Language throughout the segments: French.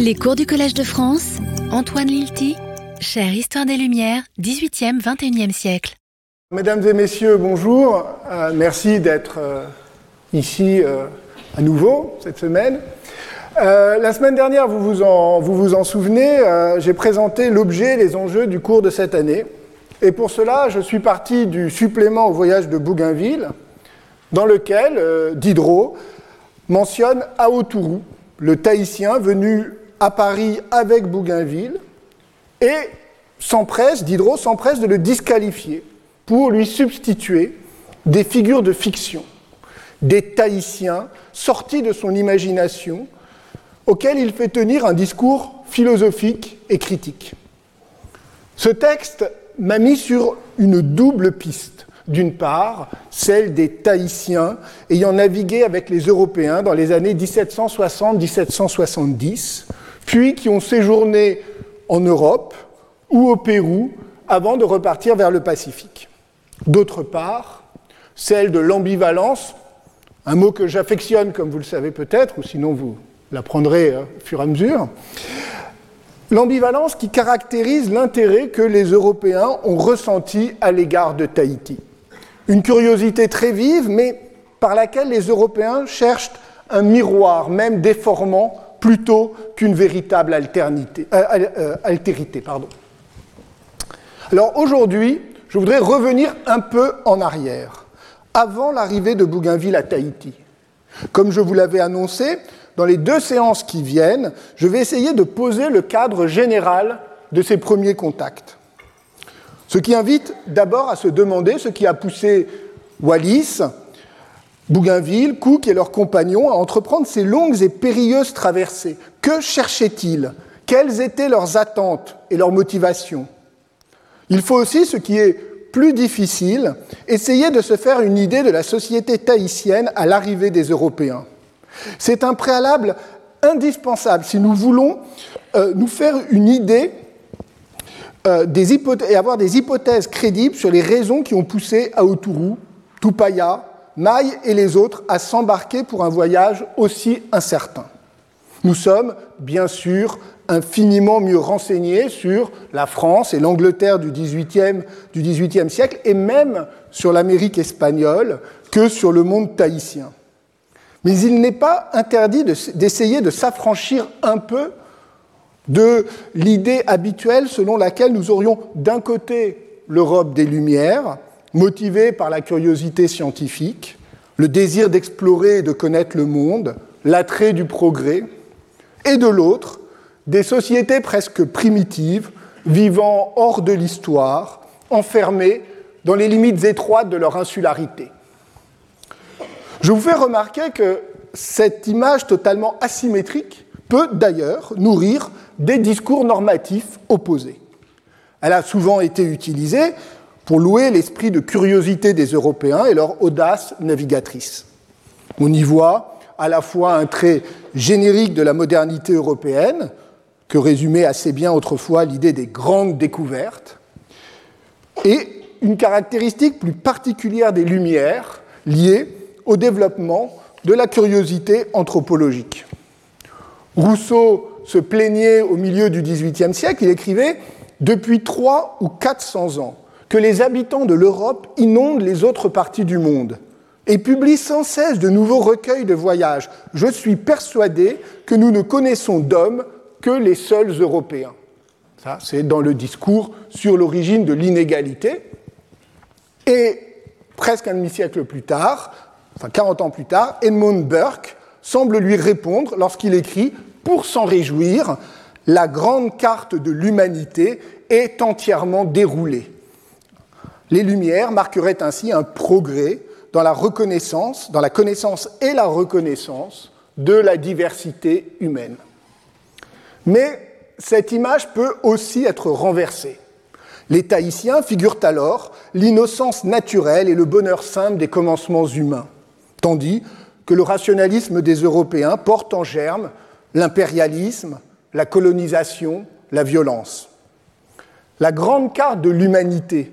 Les cours du Collège de France, Antoine Lilti, chère Histoire des Lumières, 18e, 21e siècle. Mesdames et messieurs, bonjour. Euh, merci d'être euh, ici euh, à nouveau cette semaine. la semaine dernière, vous vous en, vous vous en souvenez, j'ai présenté l'objet, les enjeux du cours de cette année. Et pour cela, je suis parti du supplément au voyage de Bougainville, dans lequel Diderot mentionne Aotourou, le Tahitien venu à Paris avec Bougainville, et s'empresse, Diderot s'empresse de le disqualifier pour lui substituer des figures de fiction, des Tahitiens sortis de son imagination, auxquels il fait tenir un discours philosophique et critique. Ce texte m'a mis sur une double piste. D'une part, celle des Tahitiens ayant navigué avec les Européens dans les années 1760-1770, puis qui ont séjourné en Europe ou au Pérou avant de repartir vers le Pacifique. D'autre part, celle de l'ambivalence, un mot que j'affectionne comme vous le savez peut-être, ou sinon vous l'apprendrez euh, au fur et à mesure, l'ambivalence qui caractérise l'intérêt que les Européens ont ressenti à l'égard de Tahiti. Une curiosité très vive, mais par laquelle les Européens cherchent un miroir, même déformant, plutôt qu'une véritable euh, euh, altérité. Alors aujourd'hui, je voudrais revenir un peu en arrière, avant l'arrivée de Bougainville à Tahiti. Comme je vous l'avais annoncé, dans les deux séances qui viennent, je vais essayer de poser le cadre général de ces premiers contacts. Ce qui invite d'abord à se demander ce qui a poussé Wallis, Bougainville, Cook et leurs compagnons à entreprendre ces longues et périlleuses traversées. Que cherchaient-ils? Quelles étaient leurs attentes et leurs motivations? Il faut aussi, ce qui est plus difficile, essayer de se faire une idée de la société tahitienne à l'arrivée des Européens. C'est un préalable indispensable si nous voulons euh, nous faire une idée euh, et avoir des hypothèses crédibles sur les raisons qui ont poussé Aoturu, Tupaya, Maï et les autres à s'embarquer pour un voyage aussi incertain. Nous sommes, bien sûr, infiniment mieux renseignés sur la France et l'Angleterre du XVIIIe siècle et même sur l'Amérique espagnole que sur le monde tahitien. Mais il n'est pas interdit d'essayer de s'affranchir un peu de l'idée habituelle selon laquelle nous aurions d'un côté l'Europe des Lumières, motivée par la curiosité scientifique, le désir d'explorer et de connaître le monde, l'attrait du progrès, et de l'autre, des sociétés presque primitives, vivant hors de l'histoire, enfermées dans les limites étroites de leur insularité. Je vous fais remarquer que cette image totalement asymétrique peut d'ailleurs nourrir des discours normatifs opposés. Elle a souvent été utilisée pour louer l'esprit de curiosité des Européens et leur audace navigatrice. On y voit à la fois un trait générique de la modernité européenne, que résumait assez bien autrefois l'idée des grandes découvertes, et une caractéristique plus particulière des Lumières liée au développement de la curiosité anthropologique. Rousseau se plaignait au milieu du XVIIIe siècle, il écrivait Depuis trois ou quatre cents ans, que les habitants de l'Europe inondent les autres parties du monde et publient sans cesse de nouveaux recueils de voyages. Je suis persuadé que nous ne connaissons d'hommes que les seuls Européens. Ça, c'est dans le discours sur l'origine de l'inégalité. Et presque un demi-siècle plus tard, enfin 40 ans plus tard, Edmund Burke semble lui répondre lorsqu'il écrit pour s'en réjouir, la grande carte de l'humanité est entièrement déroulée. Les Lumières marqueraient ainsi un progrès dans la reconnaissance, dans la connaissance et la reconnaissance de la diversité humaine. Mais cette image peut aussi être renversée. Les Tahitiens figurent alors l'innocence naturelle et le bonheur simple des commencements humains, tandis que le rationalisme des Européens porte en germe l'impérialisme, la colonisation, la violence. La grande carte de l'humanité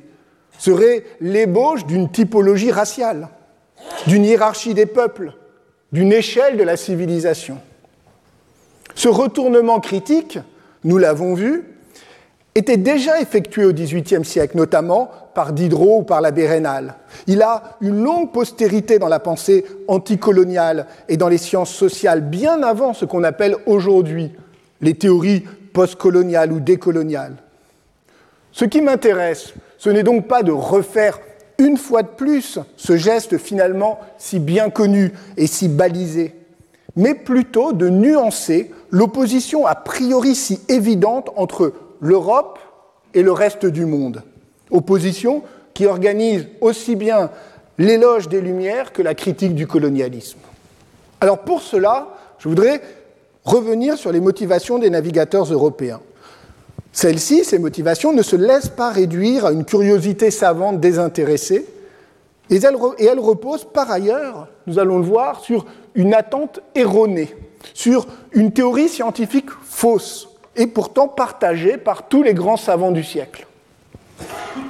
serait l'ébauche d'une typologie raciale, d'une hiérarchie des peuples, d'une échelle de la civilisation. Ce retournement critique, nous l'avons vu, était déjà effectué au XVIIIe siècle, notamment par Diderot ou par l'abbé Rénal. Il a une longue postérité dans la pensée anticoloniale et dans les sciences sociales, bien avant ce qu'on appelle aujourd'hui les théories postcoloniales ou décoloniales. Ce qui m'intéresse, ce n'est donc pas de refaire une fois de plus ce geste finalement si bien connu et si balisé, mais plutôt de nuancer l'opposition a priori si évidente entre l'Europe et le reste du monde. Opposition qui organise aussi bien l'éloge des Lumières que la critique du colonialisme. Alors pour cela, je voudrais revenir sur les motivations des navigateurs européens. Celles-ci, ces motivations, ne se laissent pas réduire à une curiosité savante désintéressée, et elles, reposent par ailleurs, nous allons le voir, sur une attente erronée, sur une théorie scientifique fausse, et pourtant partagée par tous les grands savants du siècle.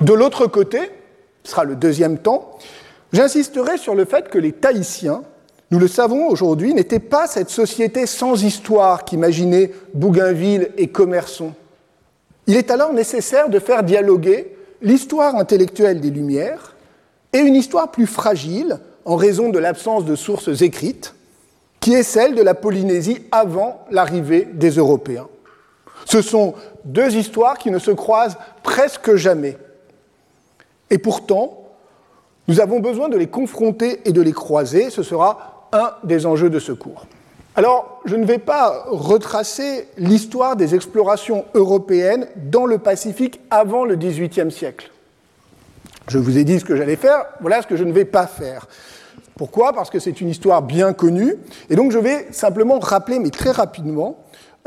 De l'autre côté, ce sera le deuxième temps, j'insisterai sur le fait que les Tahitiens, nous le savons aujourd'hui, n'étaient pas cette société sans histoire qu'imaginait Bougainville et Commerson. Il est alors nécessaire de faire dialoguer l'histoire intellectuelle des Lumières et une histoire plus fragile, en raison de l'absence de sources écrites, qui est celle de la Polynésie avant l'arrivée des Européens. Ce sont deux histoires qui ne se croisent presque jamais. Et pourtant, nous avons besoin de les confronter et de les croiser. Ce sera un des enjeux de ce cours. Alors, je ne vais pas retracer l'histoire des explorations européennes dans le Pacifique avant le XVIIIe siècle. Je vous ai dit ce que j'allais faire, voilà ce que je ne vais pas faire. Pourquoi? Parce que c'est une histoire bien connue. Et donc je vais simplement rappeler, mais très rapidement,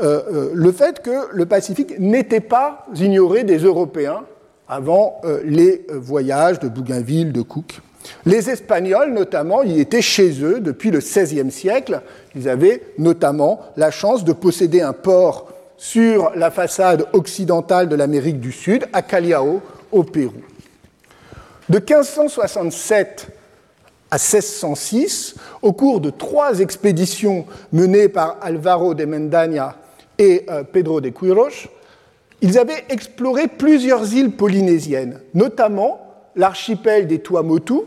euh, euh, le fait que le Pacifique n'était pas ignoré des Européens avant euh, les voyages de Bougainville, de Cook. Les Espagnols, notamment, y étaient chez eux depuis le XVIe siècle. Ils avaient notamment la chance de posséder un port sur la façade occidentale de l'Amérique du Sud, à Callao, au Pérou. De 1567 à 1606, au cours de trois expéditions menées par Alvaro de Mendaña et euh, Pedro de Quiros, ils avaient exploré plusieurs îles polynésiennes, notamment l'archipel des Tuamotu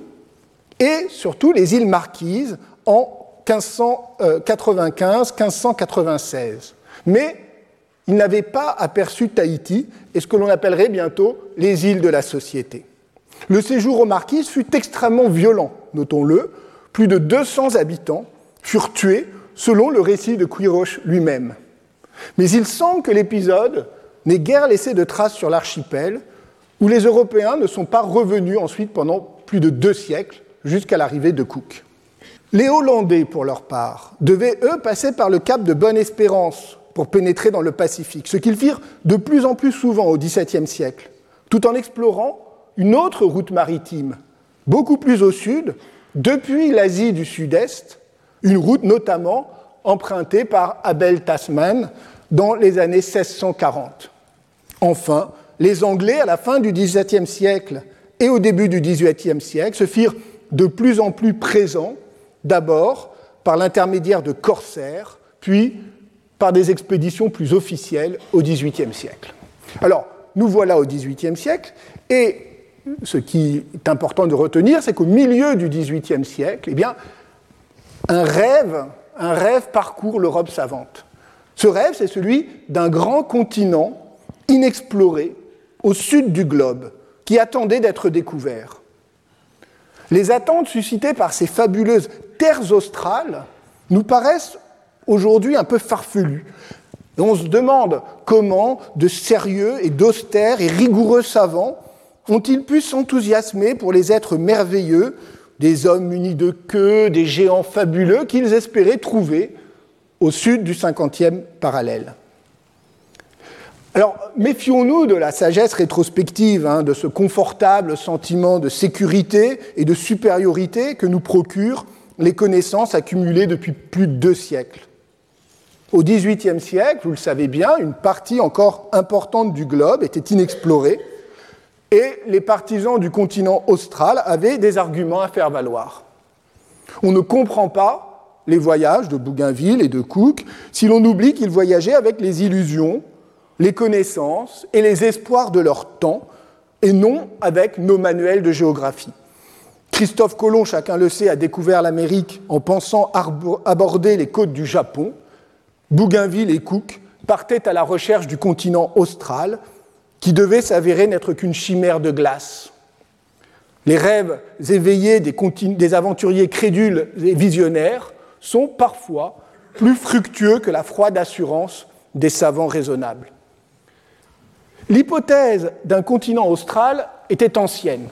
et surtout les îles Marquises en 1595-1596. Euh, Mais ils n'avaient pas aperçu Tahiti et ce que l'on appellerait bientôt les îles de la société. Le séjour aux Marquises fut extrêmement violent, notons-le. Plus de 200 habitants furent tués selon le récit de Quiroche lui-même. Mais il semble que l'épisode n'ait guère laissé de traces sur l'archipel, où les Européens ne sont pas revenus ensuite pendant plus de deux siècles, jusqu'à l'arrivée de Cook. Les Hollandais, pour leur part, devaient, eux, passer par le cap de Bonne-Espérance pour pénétrer dans le Pacifique, ce qu'ils firent de plus en plus souvent au XVIIe siècle, tout en explorant une autre route maritime, beaucoup plus au sud, depuis l'Asie du Sud-Est, une route notamment empruntée par Abel Tasman dans les années 1640. Enfin, les Anglais, à la fin du XVIIe siècle et au début du XVIIIe siècle, se firent de plus en plus présents, d'abord par l'intermédiaire de corsaires, puis par des expéditions plus officielles au XVIIIe siècle. Alors, nous voilà au XVIIIe siècle, et ce qui est important de retenir, c'est qu'au milieu du XVIIIe siècle, eh bien, un rêve, un rêve parcourt l'Europe savante. Ce rêve, c'est celui d'un grand continent inexploré au sud du globe, qui attendait d'être découvert. Les attentes suscitées par ces fabuleuses terres australes nous paraissent aujourd'hui un peu farfelues. on se demande comment de sérieux et d'austères et rigoureux savants ont-ils pu s'enthousiasmer pour les êtres merveilleux, des hommes munis de queues, des géants fabuleux qu'ils espéraient trouver au sud du cinquantième parallèle. Alors, méfions-nous de la sagesse rétrospective, hein, de ce confortable sentiment de sécurité et de supériorité que nous procurent les connaissances accumulées depuis plus de deux siècles. Au XVIIIe siècle, vous le savez bien, une partie encore importante du globe était inexplorée et les partisans du continent austral avaient des arguments à faire valoir. On ne comprend pas les voyages de Bougainville et de Cook si l'on oublie qu'ils voyageaient avec les illusions, les connaissances et les espoirs de leur temps, et non avec nos manuels de géographie. Christophe Colomb, chacun le sait, a découvert l'Amérique en pensant aborder les côtes du Japon. Bougainville et Cook partaient à la recherche du continent austral, qui devait s'avérer n'être qu'une chimère de glace. Les rêves éveillés des, aventuriers crédules et visionnaires sont parfois plus fructueux que la froide assurance des savants raisonnables. L'hypothèse d'un continent austral était ancienne.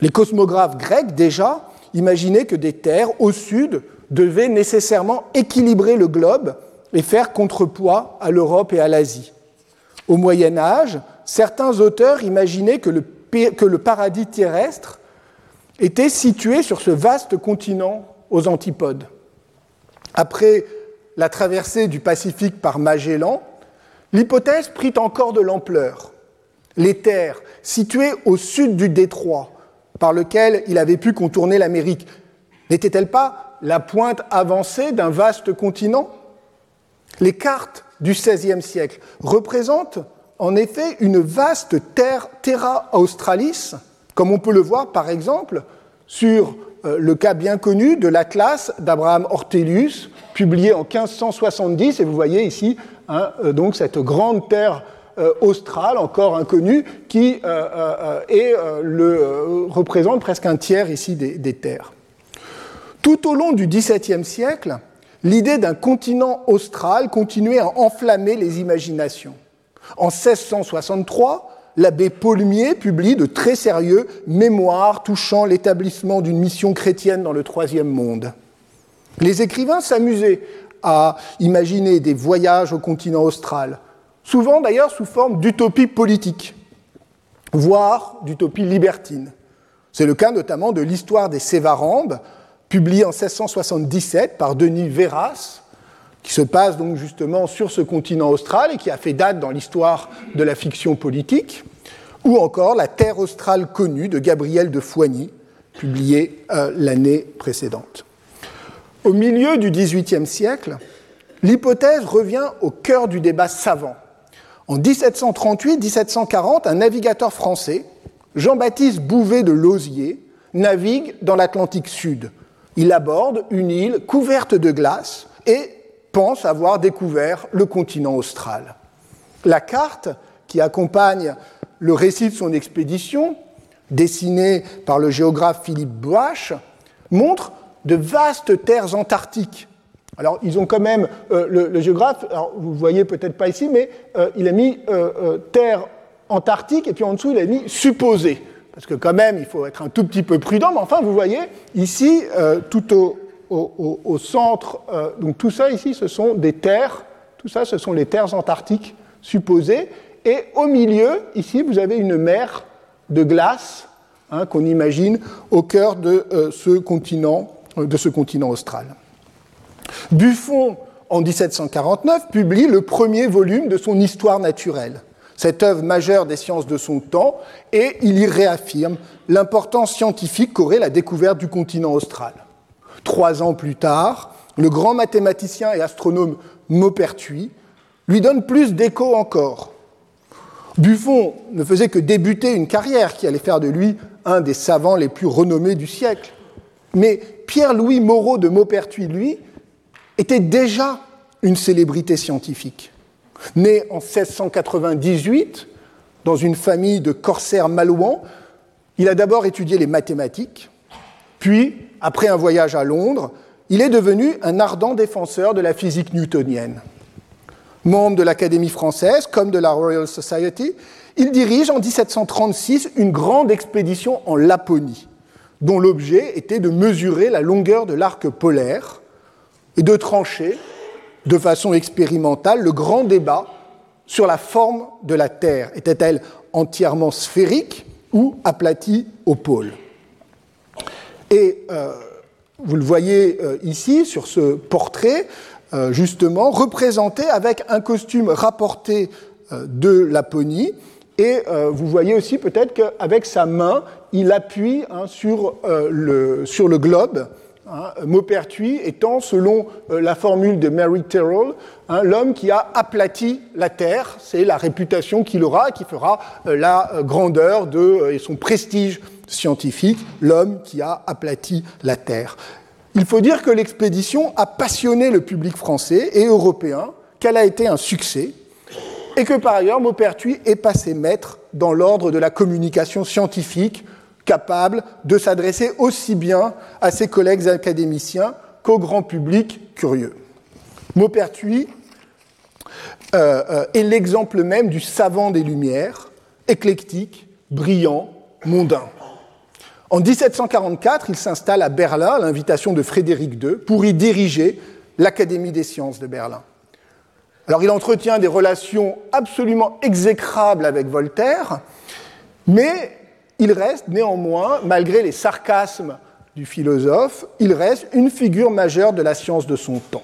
Les cosmographes grecs, déjà, imaginaient que des terres au sud devaient nécessairement équilibrer le globe et faire contrepoids à l'Europe et à l'Asie. Au Moyen Âge, certains auteurs imaginaient que le, que le paradis terrestre était situé sur ce vaste continent aux antipodes. Après la traversée du Pacifique par Magellan, l'hypothèse prit encore de l'ampleur. Les terres situées au sud du détroit, par lequel il avait pu contourner l'Amérique, n'était-elle pas la pointe avancée d'un vaste continent? Les cartes du XVIe siècle représentent en effet une vaste terre, terra australis, comme on peut le voir par exemple sur euh, le cas bien connu de l'Atlas d'Abraham Ortelius, publié en 1570, et vous voyez ici hein, euh, donc cette grande terre euh, australe, encore inconnue, qui le, représente presque un tiers ici des, des terres. Tout au long du XVIIe siècle, l'idée d'un continent austral continuait à enflammer les imaginations. En 1663, l'abbé Paulmier publie de très sérieux mémoires touchant l'établissement d'une mission chrétienne dans le troisième monde. Les écrivains s'amusaient à imaginer des voyages au continent austral, souvent d'ailleurs sous forme d'utopie politique, voire d'utopie libertine. C'est le cas notamment de l'histoire des Sévarambes, publiée en 1677 par Denis Véras, qui se passe donc justement sur ce continent austral et qui a fait date dans l'histoire de la fiction politique, ou encore La Terre australe connue de Gabriel de Foigny, publié euh, l'année précédente. Au milieu du XVIIIe siècle, l'hypothèse revient au cœur du débat savant. En 1738-1740, un navigateur français, Jean-Baptiste Bouvet de Lausier, navigue dans l'Atlantique Sud. Il aborde une île couverte de glace et pense avoir découvert le continent austral. La carte qui accompagne le récit de son expédition, dessinée par le géographe Philippe Boache, montre de vastes terres antarctiques. Alors, ils ont quand même, euh, le, géographe, vous voyez peut-être pas ici, mais euh, il a mis euh, terre antarctique et puis en dessous, il a mis supposé. Parce que quand même, il faut être un tout petit peu prudent, mais enfin, vous voyez, ici, tout au, centre, donc tout ça ici, ce sont des terres, tout ça, ce sont les terres antarctiques supposées, et au milieu, ici, vous avez une mer de glace hein, qu'on imagine au cœur de, ce continent, de ce continent austral. Buffon, en 1749, publie le premier volume de son Histoire naturelle, cette œuvre majeure des sciences de son temps, et il y réaffirme l'importance scientifique qu'aurait la découverte du continent austral. Trois ans plus tard, le grand mathématicien et astronome Maupertuis lui donne plus d'écho encore. Buffon ne faisait que débuter une carrière qui allait faire de lui un des savants les plus renommés du siècle. Mais Pierre-Louis Moreau de Maupertuis, lui, était déjà une célébrité scientifique. Né en 1698 dans une famille de corsaires malouans, il a d'abord étudié les mathématiques, puis après un voyage à Londres, il est devenu un ardent défenseur de la physique newtonienne. Membre de l'Académie française comme de la Royal Society, il dirige en 1736 une grande expédition en Laponie, dont l'objet était de mesurer la longueur de l'arc polaire et de trancher, de façon expérimentale, le grand débat sur la forme de la Terre. Était-elle entièrement sphérique ou aplatie au pôle? Et euh, vous le voyez euh, ici sur ce portrait, euh, justement, représenté avec un costume rapporté de Laponie. Et vous voyez aussi peut-être qu'avec sa main, il appuie hein, sur, le, sur, le, globe Hein, Maupertuis étant, selon euh, la formule de Mary Terrell, hein, l'homme qui a aplati la Terre. C'est la réputation qu'il aura, qui fera euh, la euh, grandeur de, et son prestige scientifique, l'homme qui a aplati la Terre. Il faut dire que l'expédition a passionné le public français et européen, qu'elle a été un succès, et que par ailleurs Maupertuis est passé maître dans l'ordre de la communication scientifique, capable de s'adresser aussi bien à ses collègues académiciens qu'au grand public curieux. Maupertuis euh, euh, est l'exemple même du savant des Lumières, éclectique, brillant, mondain. En 1744, il s'installe à Berlin à l'invitation de Frédéric II pour y diriger l'Académie des sciences de Berlin. Alors il entretient des relations absolument exécrables avec Voltaire, mais il reste néanmoins, malgré les sarcasmes du philosophe, il reste une figure majeure de la science de son temps.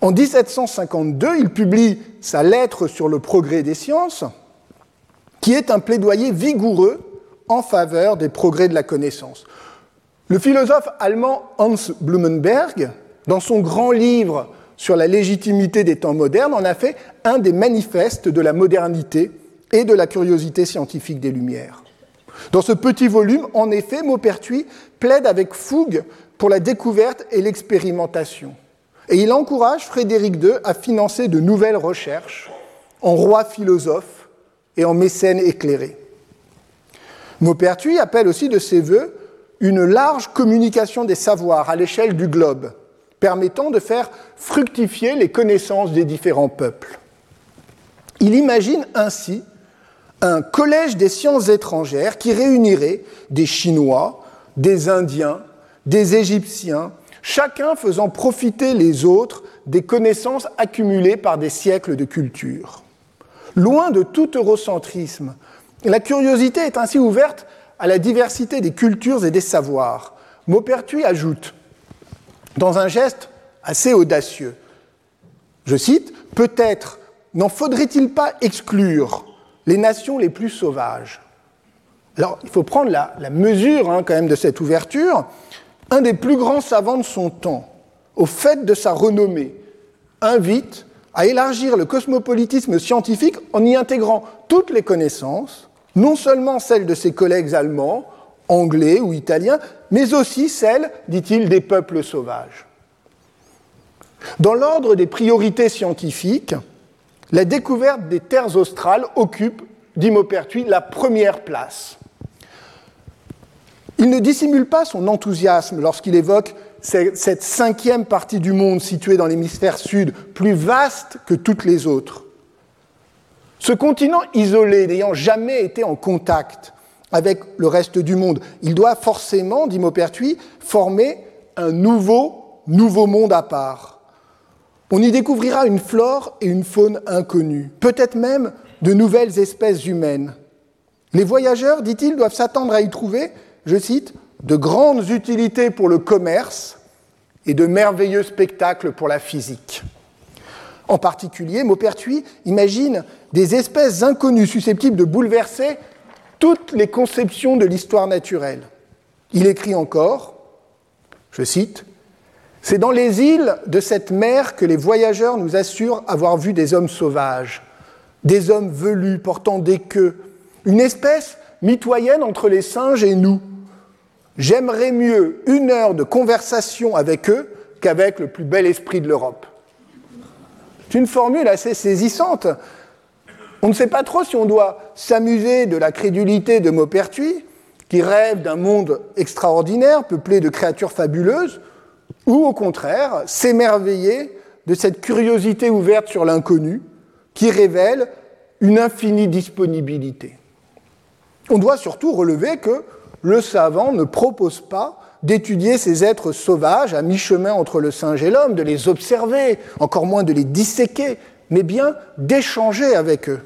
En 1752, il publie sa lettre sur le progrès des sciences, qui est un plaidoyer vigoureux en faveur des progrès de la connaissance. Le philosophe allemand Hans Blumenberg, dans son grand livre sur la légitimité des temps modernes, en a fait un des manifestes de la modernité et de la curiosité scientifique des Lumières. Dans ce petit volume, en effet, Maupertuis plaide avec fougue pour la découverte et l'expérimentation. Et il encourage Frédéric II à financer de nouvelles recherches en roi philosophe et en mécène éclairé. Maupertuis appelle aussi de ses voeux une large communication des savoirs à l'échelle du globe, permettant de faire fructifier les connaissances des différents peuples. Il imagine ainsi un collège des sciences étrangères qui réunirait des Chinois, des Indiens, des Égyptiens, chacun faisant profiter les autres des connaissances accumulées par des siècles de culture. Loin de tout eurocentrisme, la curiosité est ainsi ouverte à la diversité des cultures et des savoirs. Maupertuis ajoute, dans un geste assez audacieux, je cite, Peut-être n'en faudrait-il pas exclure les nations les plus sauvages. Alors, il faut prendre la, mesure hein, quand même de cette ouverture. Un des plus grands savants de son temps, au fait de sa renommée, invite à élargir le cosmopolitisme scientifique en y intégrant toutes les connaissances, non seulement celles de ses collègues allemands, anglais ou italiens, mais aussi celles, dit-il, des peuples sauvages. Dans l'ordre des priorités scientifiques, la découverte des terres australes occupe, dit Maupertuis, la première place. Il ne dissimule pas son enthousiasme lorsqu'il évoque cette cinquième partie du monde située dans l'hémisphère sud, plus vaste que toutes les autres. Ce continent isolé, n'ayant jamais été en contact avec le reste du monde, il doit forcément, dit Maupertuis, former un nouveau, nouveau monde à part. On y découvrira une flore et une faune inconnues, peut-être même de nouvelles espèces humaines. Les voyageurs, dit-il, doivent s'attendre à y trouver, je cite, de grandes utilités pour le commerce et de merveilleux spectacles pour la physique. En particulier, Maupertuis imagine des espèces inconnues susceptibles de bouleverser toutes les conceptions de l'histoire naturelle. Il écrit encore, je cite, c'est dans les îles de cette mer que les voyageurs nous assurent avoir vu des hommes sauvages, des hommes velus portant des queues, une espèce mitoyenne entre les singes et nous. J'aimerais mieux une heure de conversation avec eux qu'avec le plus bel esprit de l'Europe. C'est une formule assez saisissante. On ne sait pas trop si on doit s'amuser de la crédulité de Maupertuis, qui rêve d'un monde extraordinaire, peuplé de créatures fabuleuses, ou au contraire s'émerveiller de cette curiosité ouverte sur l'inconnu qui révèle une infinie disponibilité. On doit surtout relever que le savant ne propose pas d'étudier ces êtres sauvages à mi-chemin entre le singe et l'homme, de les observer, encore moins de les disséquer, mais bien d'échanger avec eux,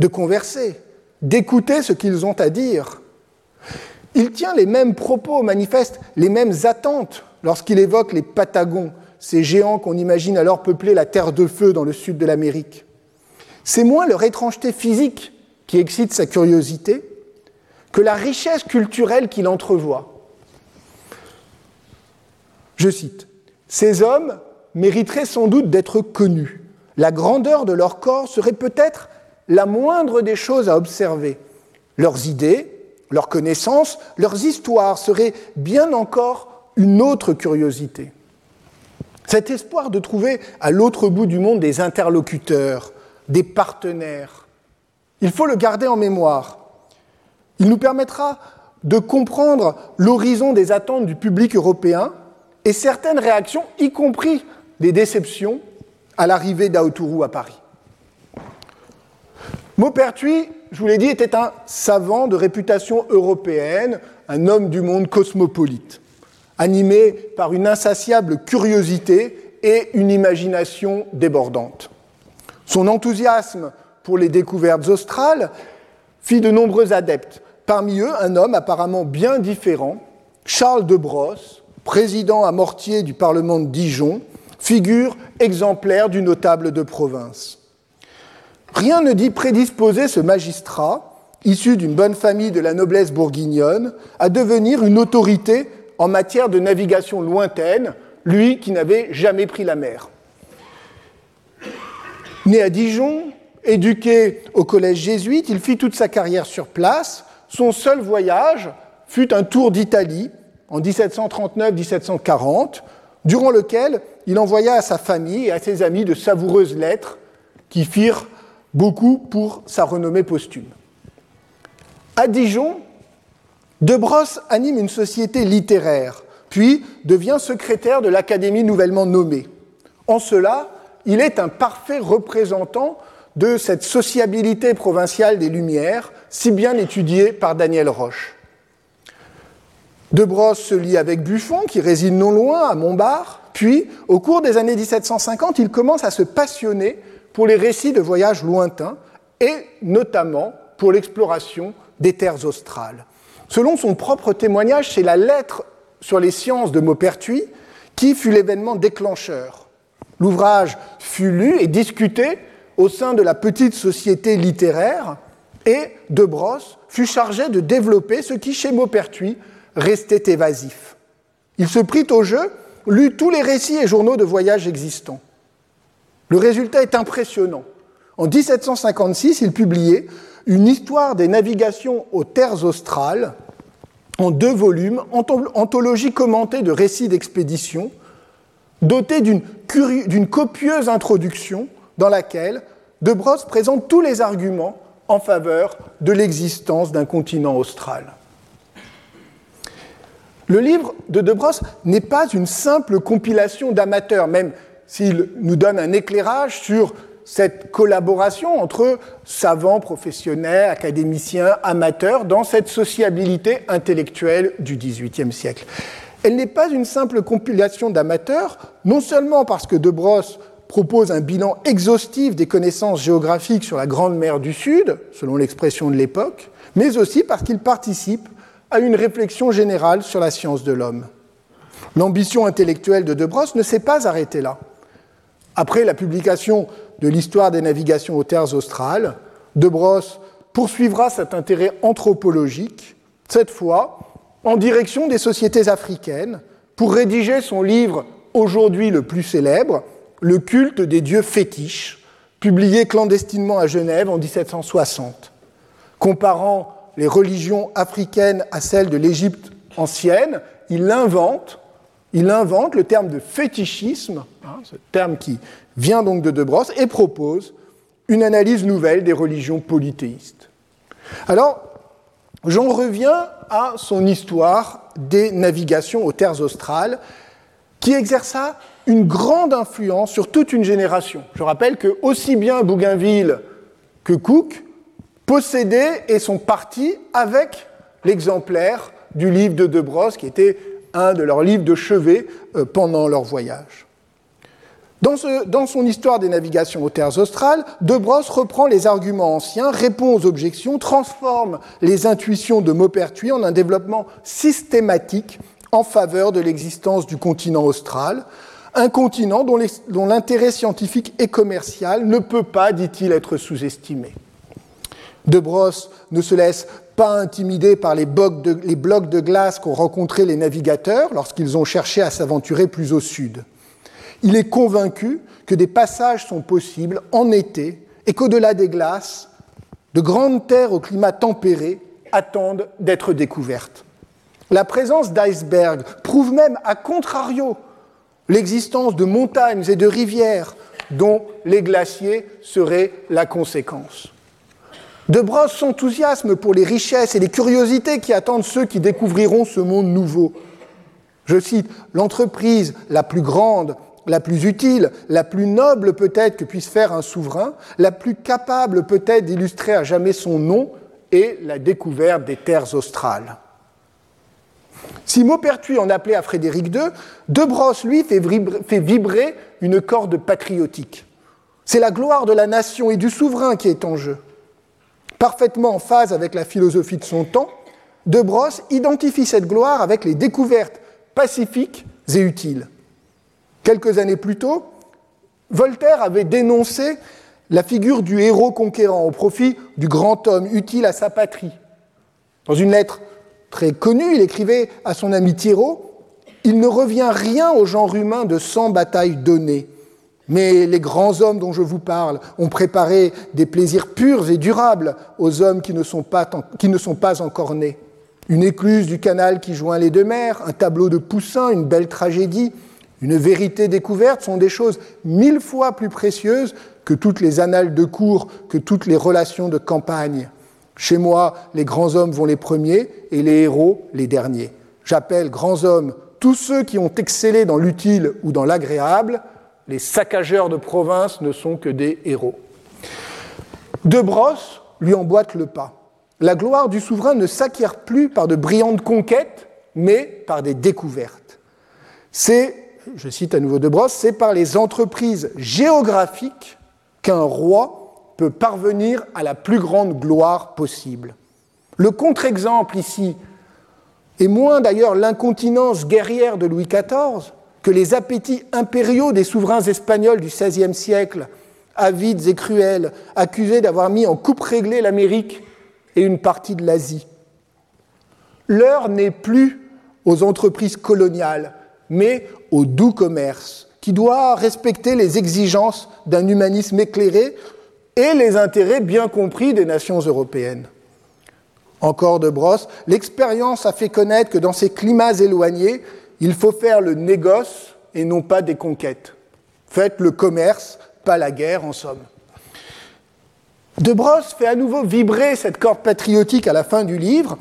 de converser, d'écouter ce qu'ils ont à dire. Il tient les mêmes propos, manifeste les mêmes attentes lorsqu'il évoque les Patagons, ces géants qu'on imagine alors peupler la terre de feu dans le sud de l'Amérique. C'est moins leur étrangeté physique qui excite sa curiosité que la richesse culturelle qu'il entrevoit. Je cite, Ces hommes mériteraient sans doute d'être connus. La grandeur de leur corps serait peut-être la moindre des choses à observer. Leurs idées, leurs connaissances, leurs histoires seraient bien encore une autre curiosité. Cet espoir de trouver à l'autre bout du monde des interlocuteurs, des partenaires, il faut le garder en mémoire. Il nous permettra de comprendre l'horizon des attentes du public européen et certaines réactions, y compris des déceptions, à l'arrivée d'Aotourou à Paris. Maupertuis, je vous l'ai dit, était un savant de réputation européenne, un homme du monde cosmopolite, animé par une insatiable curiosité et une imagination débordante. Son enthousiasme pour les découvertes australes fit de nombreux adeptes, parmi eux un homme apparemment bien différent, Charles de Brosse, président à mortier du Parlement de Dijon, figure exemplaire du notable de province. Rien ne dit prédisposer ce magistrat, issu d'une bonne famille de la noblesse bourguignonne, à devenir une autorité en matière de navigation lointaine, lui qui n'avait jamais pris la mer. Né à Dijon, éduqué au collège jésuite, il fit toute sa carrière sur place. Son seul voyage fut un tour d'Italie en 1739-1740, durant lequel il envoya à sa famille et à ses amis de savoureuses lettres qui firent beaucoup pour sa renommée posthume. À Dijon, De Brosse anime une société littéraire, puis devient secrétaire de l'Académie nouvellement nommée. En cela, il est un parfait représentant de cette sociabilité provinciale des Lumières, si bien étudiée par Daniel Roche. De Brosse se lie avec Buffon, qui réside non loin, à Montbard, puis, au cours des années 1750, il commence à se passionner pour les récits de voyages lointains et notamment pour l'exploration des terres australes. Selon son propre témoignage, c'est la lettre sur les sciences de Maupertuis qui fut l'événement déclencheur. L'ouvrage fut lu et discuté au sein de la petite société littéraire et De Brosse fut chargé de développer ce qui, chez Maupertuis, restait évasif. Il se prit au jeu, lut tous les récits et journaux de voyage existants. Le résultat est impressionnant. En 1756, il publiait une histoire des navigations aux terres australes en deux volumes, anthologie commentée de récits d'expédition, dotée d'une copieuse introduction dans laquelle De Brosse présente tous les arguments en faveur de l'existence d'un continent austral. Le livre de De Brosse n'est pas une simple compilation d'amateurs, même s'il nous donne un éclairage sur cette collaboration entre savants, professionnels, académiciens, amateurs dans cette sociabilité intellectuelle du XVIIIe siècle. Elle n'est pas une simple compilation d'amateurs, non seulement parce que De Brosse propose un bilan exhaustif des connaissances géographiques sur la Grande Mer du Sud, selon l'expression de l'époque, mais aussi parce qu'il participe à une réflexion générale sur la science de l'homme. L'ambition intellectuelle de De Brosse ne s'est pas arrêtée là. Après la publication de l'histoire des navigations aux terres australes, De Brosse poursuivra cet intérêt anthropologique, cette fois en direction des sociétés africaines, pour rédiger son livre aujourd'hui le plus célèbre, Le culte des dieux fétiches, publié clandestinement à Genève en 1760. Comparant les religions africaines à celles de l'Égypte ancienne, il invente il invente le terme de fétichisme, hein, ce terme qui vient donc de De Brosse, et propose une analyse nouvelle des religions polythéistes. Alors, j'en reviens à son histoire des navigations aux terres australes, qui exerça une grande influence sur toute une génération. Je rappelle que aussi bien Bougainville que Cook possédaient et sont partis avec l'exemplaire du livre de De Brosse, qui était un de leurs livres de chevet euh, pendant leur voyage. Dans, son histoire des navigations aux terres australes, De Brosse reprend les arguments anciens, répond aux objections, transforme les intuitions de Maupertuis en un développement systématique en faveur de l'existence du continent austral, un continent dont l'intérêt scientifique et commercial ne peut pas, dit-il, être sous-estimé. De Brosse ne se laisse pas intimidé par les blocs de glace qu'ont rencontrés les navigateurs lorsqu'ils ont cherché à s'aventurer plus au sud. Il est convaincu que des passages sont possibles en été et qu'au-delà des glaces, de grandes terres au climat tempéré attendent d'être découvertes. La présence d'icebergs prouve même, à contrario, l'existence de montagnes et de rivières dont les glaciers seraient la conséquence. De Brosse s'enthousiasme pour les richesses et les curiosités qui attendent ceux qui découvriront ce monde nouveau. Je cite, l'entreprise la plus grande, la plus utile, la plus noble peut-être que puisse faire un souverain, la plus capable peut-être d'illustrer à jamais son nom, est la découverte des terres australes. Si Maupertuis en appelait à Frédéric II, De Brosse, lui, fait vibrer une corde patriotique. C'est la gloire de la nation et du souverain qui est en jeu. Parfaitement en phase avec la philosophie de son temps, De Brosse identifie cette gloire avec les découvertes pacifiques et utiles. Quelques années plus tôt, Voltaire avait dénoncé la figure du héros conquérant au profit du grand homme utile à sa patrie. Dans une lettre très connue, il écrivait à son ami Thierot Il ne revient rien au genre humain de cent batailles données. Mais les grands hommes dont je vous parle ont préparé des plaisirs purs et durables aux hommes qui ne sont pas encore nés. Une écluse du canal qui joint les deux mers, un tableau de Poussin, une belle tragédie, une vérité découverte sont des choses mille fois plus précieuses que toutes les annales de cours, que toutes les relations de campagne. Chez moi, les grands hommes vont les premiers et les héros les derniers. J'appelle grands hommes tous ceux qui ont excellé dans l'utile ou dans l'agréable, les saccageurs de province ne sont que des héros. De Brosse lui emboîte le pas. La gloire du souverain ne s'acquiert plus par de brillantes conquêtes, mais par des découvertes. C'est, je cite à nouveau De Brosse, c'est par les entreprises géographiques qu'un roi peut parvenir à la plus grande gloire possible. Le contre-exemple ici est moins d'ailleurs l'incontinence guerrière de Louis XIV, que les appétits impériaux des souverains espagnols du XVIe siècle, avides et cruels, accusés d'avoir mis en coupe réglée l'Amérique et une partie de l'Asie. L'heure n'est plus aux entreprises coloniales, mais au doux commerce, qui doit respecter les exigences d'un humanisme éclairé et les intérêts bien compris des nations européennes. Encore de brosse, l'expérience a fait connaître que dans ces climats éloignés, il faut faire le négoce et non pas des conquêtes. Faites le commerce, pas la guerre en somme. De Brosse fait à nouveau vibrer cette corde patriotique à la fin du livre.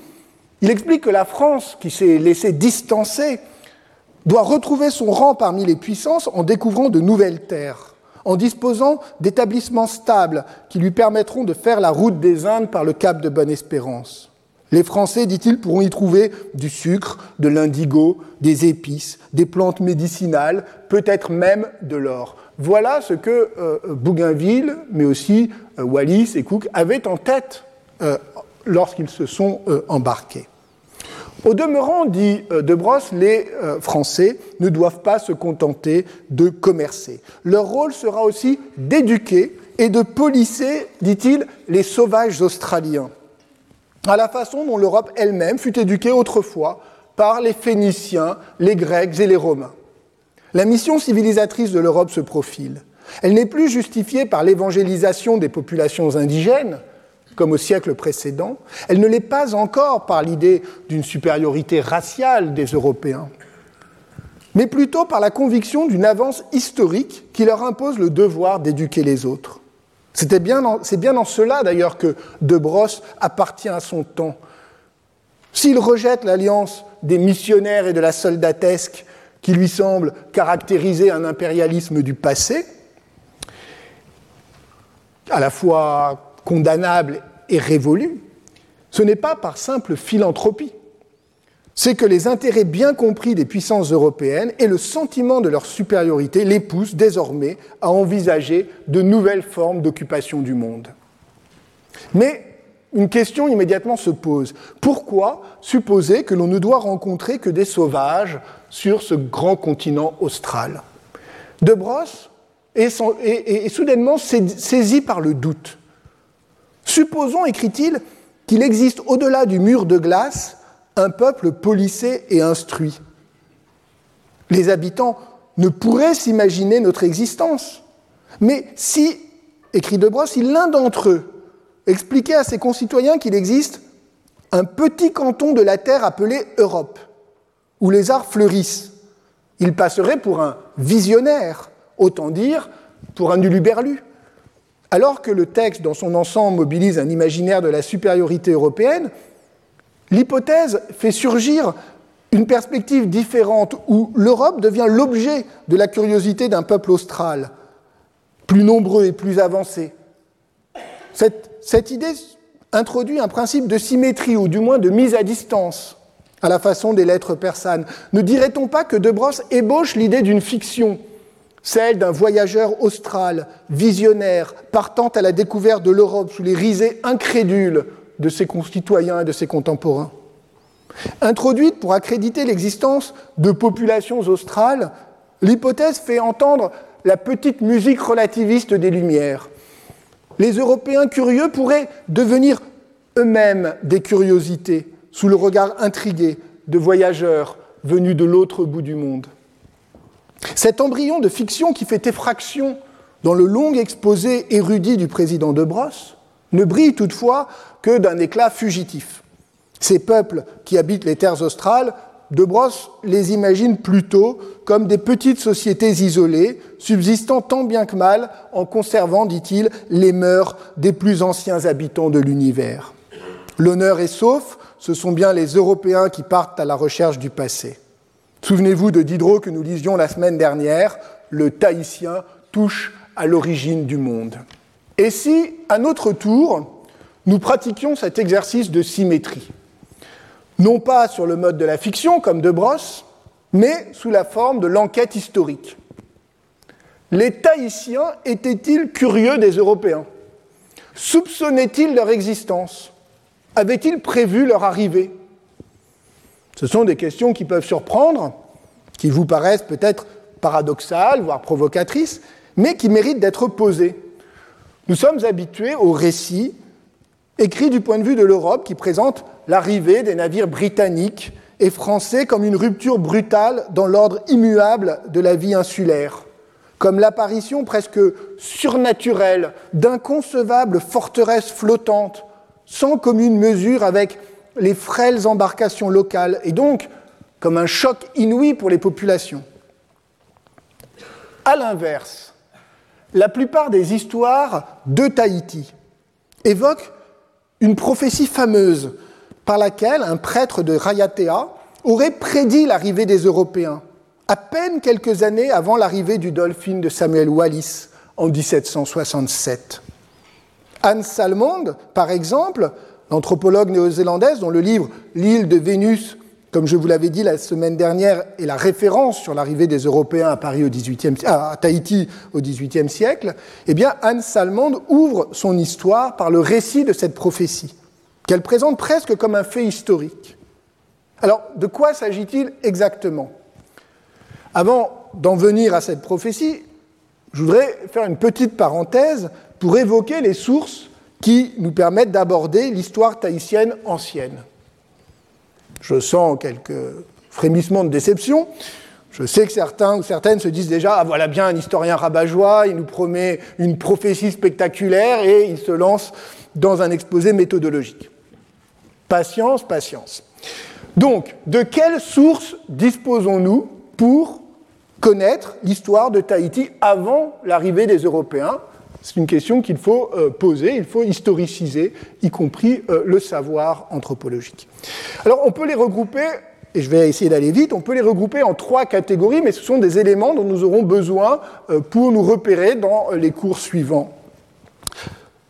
Il explique que la France, qui s'est laissée distancer, doit retrouver son rang parmi les puissances en découvrant de nouvelles terres, en disposant d'établissements stables qui lui permettront de faire la route des Indes par le cap de Bonne-Espérance. Les Français, dit-il, pourront y trouver du sucre, de l'indigo, des épices, des plantes médicinales, peut-être même de l'or. Voilà ce que euh, Bougainville, mais aussi euh, Wallis et Cook avaient en tête euh, lorsqu'ils se sont embarqués. Au demeurant, dit De Brosse, les Français ne doivent pas se contenter de commercer. Leur rôle sera aussi d'éduquer et de polisser, dit-il, les sauvages australiens à la façon dont l'Europe elle-même fut éduquée autrefois par les Phéniciens, les Grecs et les Romains. La mission civilisatrice de l'Europe se profile. Elle n'est plus justifiée par l'évangélisation des populations indigènes, comme au siècle précédent. Elle ne l'est pas encore par l'idée d'une supériorité raciale des Européens, mais plutôt par la conviction d'une avance historique qui leur impose le devoir d'éduquer les autres. C'est bien, dans cela d'ailleurs que De Brosse appartient à son temps. S'il rejette l'alliance des missionnaires et de la soldatesque qui lui semble caractériser un impérialisme du passé, à la fois condamnable et révolu, ce n'est pas par simple philanthropie c'est que les intérêts bien compris des puissances européennes et le sentiment de leur supériorité les poussent désormais à envisager de nouvelles formes d'occupation du monde. Mais une question immédiatement se pose. Pourquoi supposer que l'on ne doit rencontrer que des sauvages sur ce grand continent austral? De Brosse est soudainement saisi par le doute. Supposons, écrit-il, qu'il existe au-delà du mur de glace un peuple policé et instruit. Les habitants ne pourraient s'imaginer notre existence. Mais si, écrit De si l'un d'entre eux expliquait à ses concitoyens qu'il existe un petit canton de la Terre appelé Europe, où les arts fleurissent, il passerait pour un visionnaire, autant dire pour un uluberlu. Alors que le texte dans son ensemble mobilise un imaginaire de la supériorité européenne, l'hypothèse fait surgir une perspective différente où l'Europe devient l'objet de la curiosité d'un peuple austral, plus nombreux et plus avancé. Cette, idée introduit un principe de symétrie, ou du moins de mise à distance, à la façon des lettres persanes. Ne dirait-on pas que De Brosse ébauche l'idée d'une fiction celle d'un voyageur austral, visionnaire, partant à la découverte de l'Europe sous les risées incrédules de ses concitoyens et de ses contemporains. Introduite pour accréditer l'existence de populations australes, l'hypothèse fait entendre la petite musique relativiste des Lumières. Les Européens curieux pourraient devenir eux-mêmes des curiosités sous le regard intrigué de voyageurs venus de l'autre bout du monde. Cet embryon de fiction qui fait effraction dans le long exposé érudit du président de Brosse ne brille toutefois que d'un éclat fugitif. Ces peuples qui habitent les terres australes, de Brosse les imagine plutôt comme des petites sociétés isolées, subsistant tant bien que mal en conservant, dit-il, les mœurs des plus anciens habitants de l'univers. L'honneur est sauf, ce sont bien les Européens qui partent à la recherche du passé. Souvenez-vous de Diderot que nous lisions la semaine dernière, le Tahitien touche à l'origine du monde. Et si, à notre tour, nous pratiquions cet exercice de symétrie? Non pas sur le mode de la fiction, comme De Brosse, mais sous la forme de l'enquête historique. Les Tahitiens étaient-ils curieux des Européens? Soupçonnaient-ils leur existence? Avaient-ils prévu leur arrivée? Ce sont des questions qui peuvent surprendre, qui vous paraissent peut-être paradoxales, voire provocatrices, mais qui méritent d'être posées. Nous sommes habitués au récit écrit du point de vue de l'Europe qui présente l'arrivée des navires britanniques et français comme une rupture brutale dans l'ordre immuable de la vie insulaire, comme l'apparition presque surnaturelle d'inconcevables forteresses flottantes, sans commune mesure avec les frêles embarcations locales, et donc comme un choc inouï pour les populations. A l'inverse, la plupart des histoires de Tahiti évoquent une prophétie fameuse par laquelle un prêtre de Rayatea aurait prédit l'arrivée des Européens, à peine quelques années avant l'arrivée du Dolphin de Samuel Wallis en 1767. Anne Salmond, par exemple, l'anthropologue néo-zélandaise dont le livre L'île de Vénus, comme je vous l'avais dit la semaine dernière, est la référence sur l'arrivée des Européens à, Paris au 18e, à Tahiti au XVIIIe siècle, eh Anne Salmond ouvre son histoire par le récit de cette prophétie qu'elle présente presque comme un fait historique. Alors, de quoi s'agit-il exactement? Avant d'en venir à cette prophétie, je voudrais faire une petite parenthèse pour évoquer les sources qui nous permettent d'aborder l'histoire tahitienne ancienne. Je sens quelques frémissements de déception. Je sais que certains ou certaines se disent déjà, ah voilà bien un historien rabat-joie, il nous promet une prophétie spectaculaire et il se lance dans un exposé méthodologique. Patience, patience. Donc, de quelles sources disposons-nous pour connaître l'histoire de Tahiti avant l'arrivée des Européens C'est une question qu'il faut euh, poser, il faut historiciser, y compris euh, le savoir anthropologique. Alors, on peut les regrouper, et je vais essayer d'aller vite, on peut les regrouper en trois catégories, mais ce sont des éléments dont nous aurons besoin euh, pour nous repérer dans les cours suivants.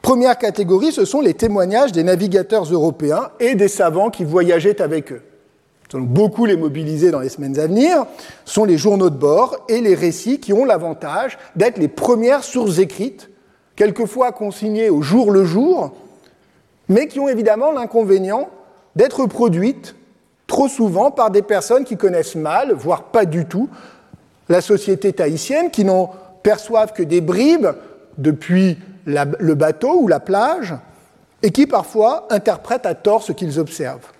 Première catégorie, ce sont les témoignages des navigateurs européens et des savants qui voyageaient avec eux. Nous allons beaucoup les mobiliser dans les semaines à venir. Ce sont les journaux de bord et les récits qui ont l'avantage d'être les premières sources écrites, quelquefois consignées au jour le jour, mais qui ont évidemment l'inconvénient d'être produites trop souvent par des personnes qui connaissent mal, voire pas du tout, la société tahitienne, qui n'en perçoivent que des bribes depuis le bateau ou la plage, et qui parfois interprètent à tort ce qu'ils observent.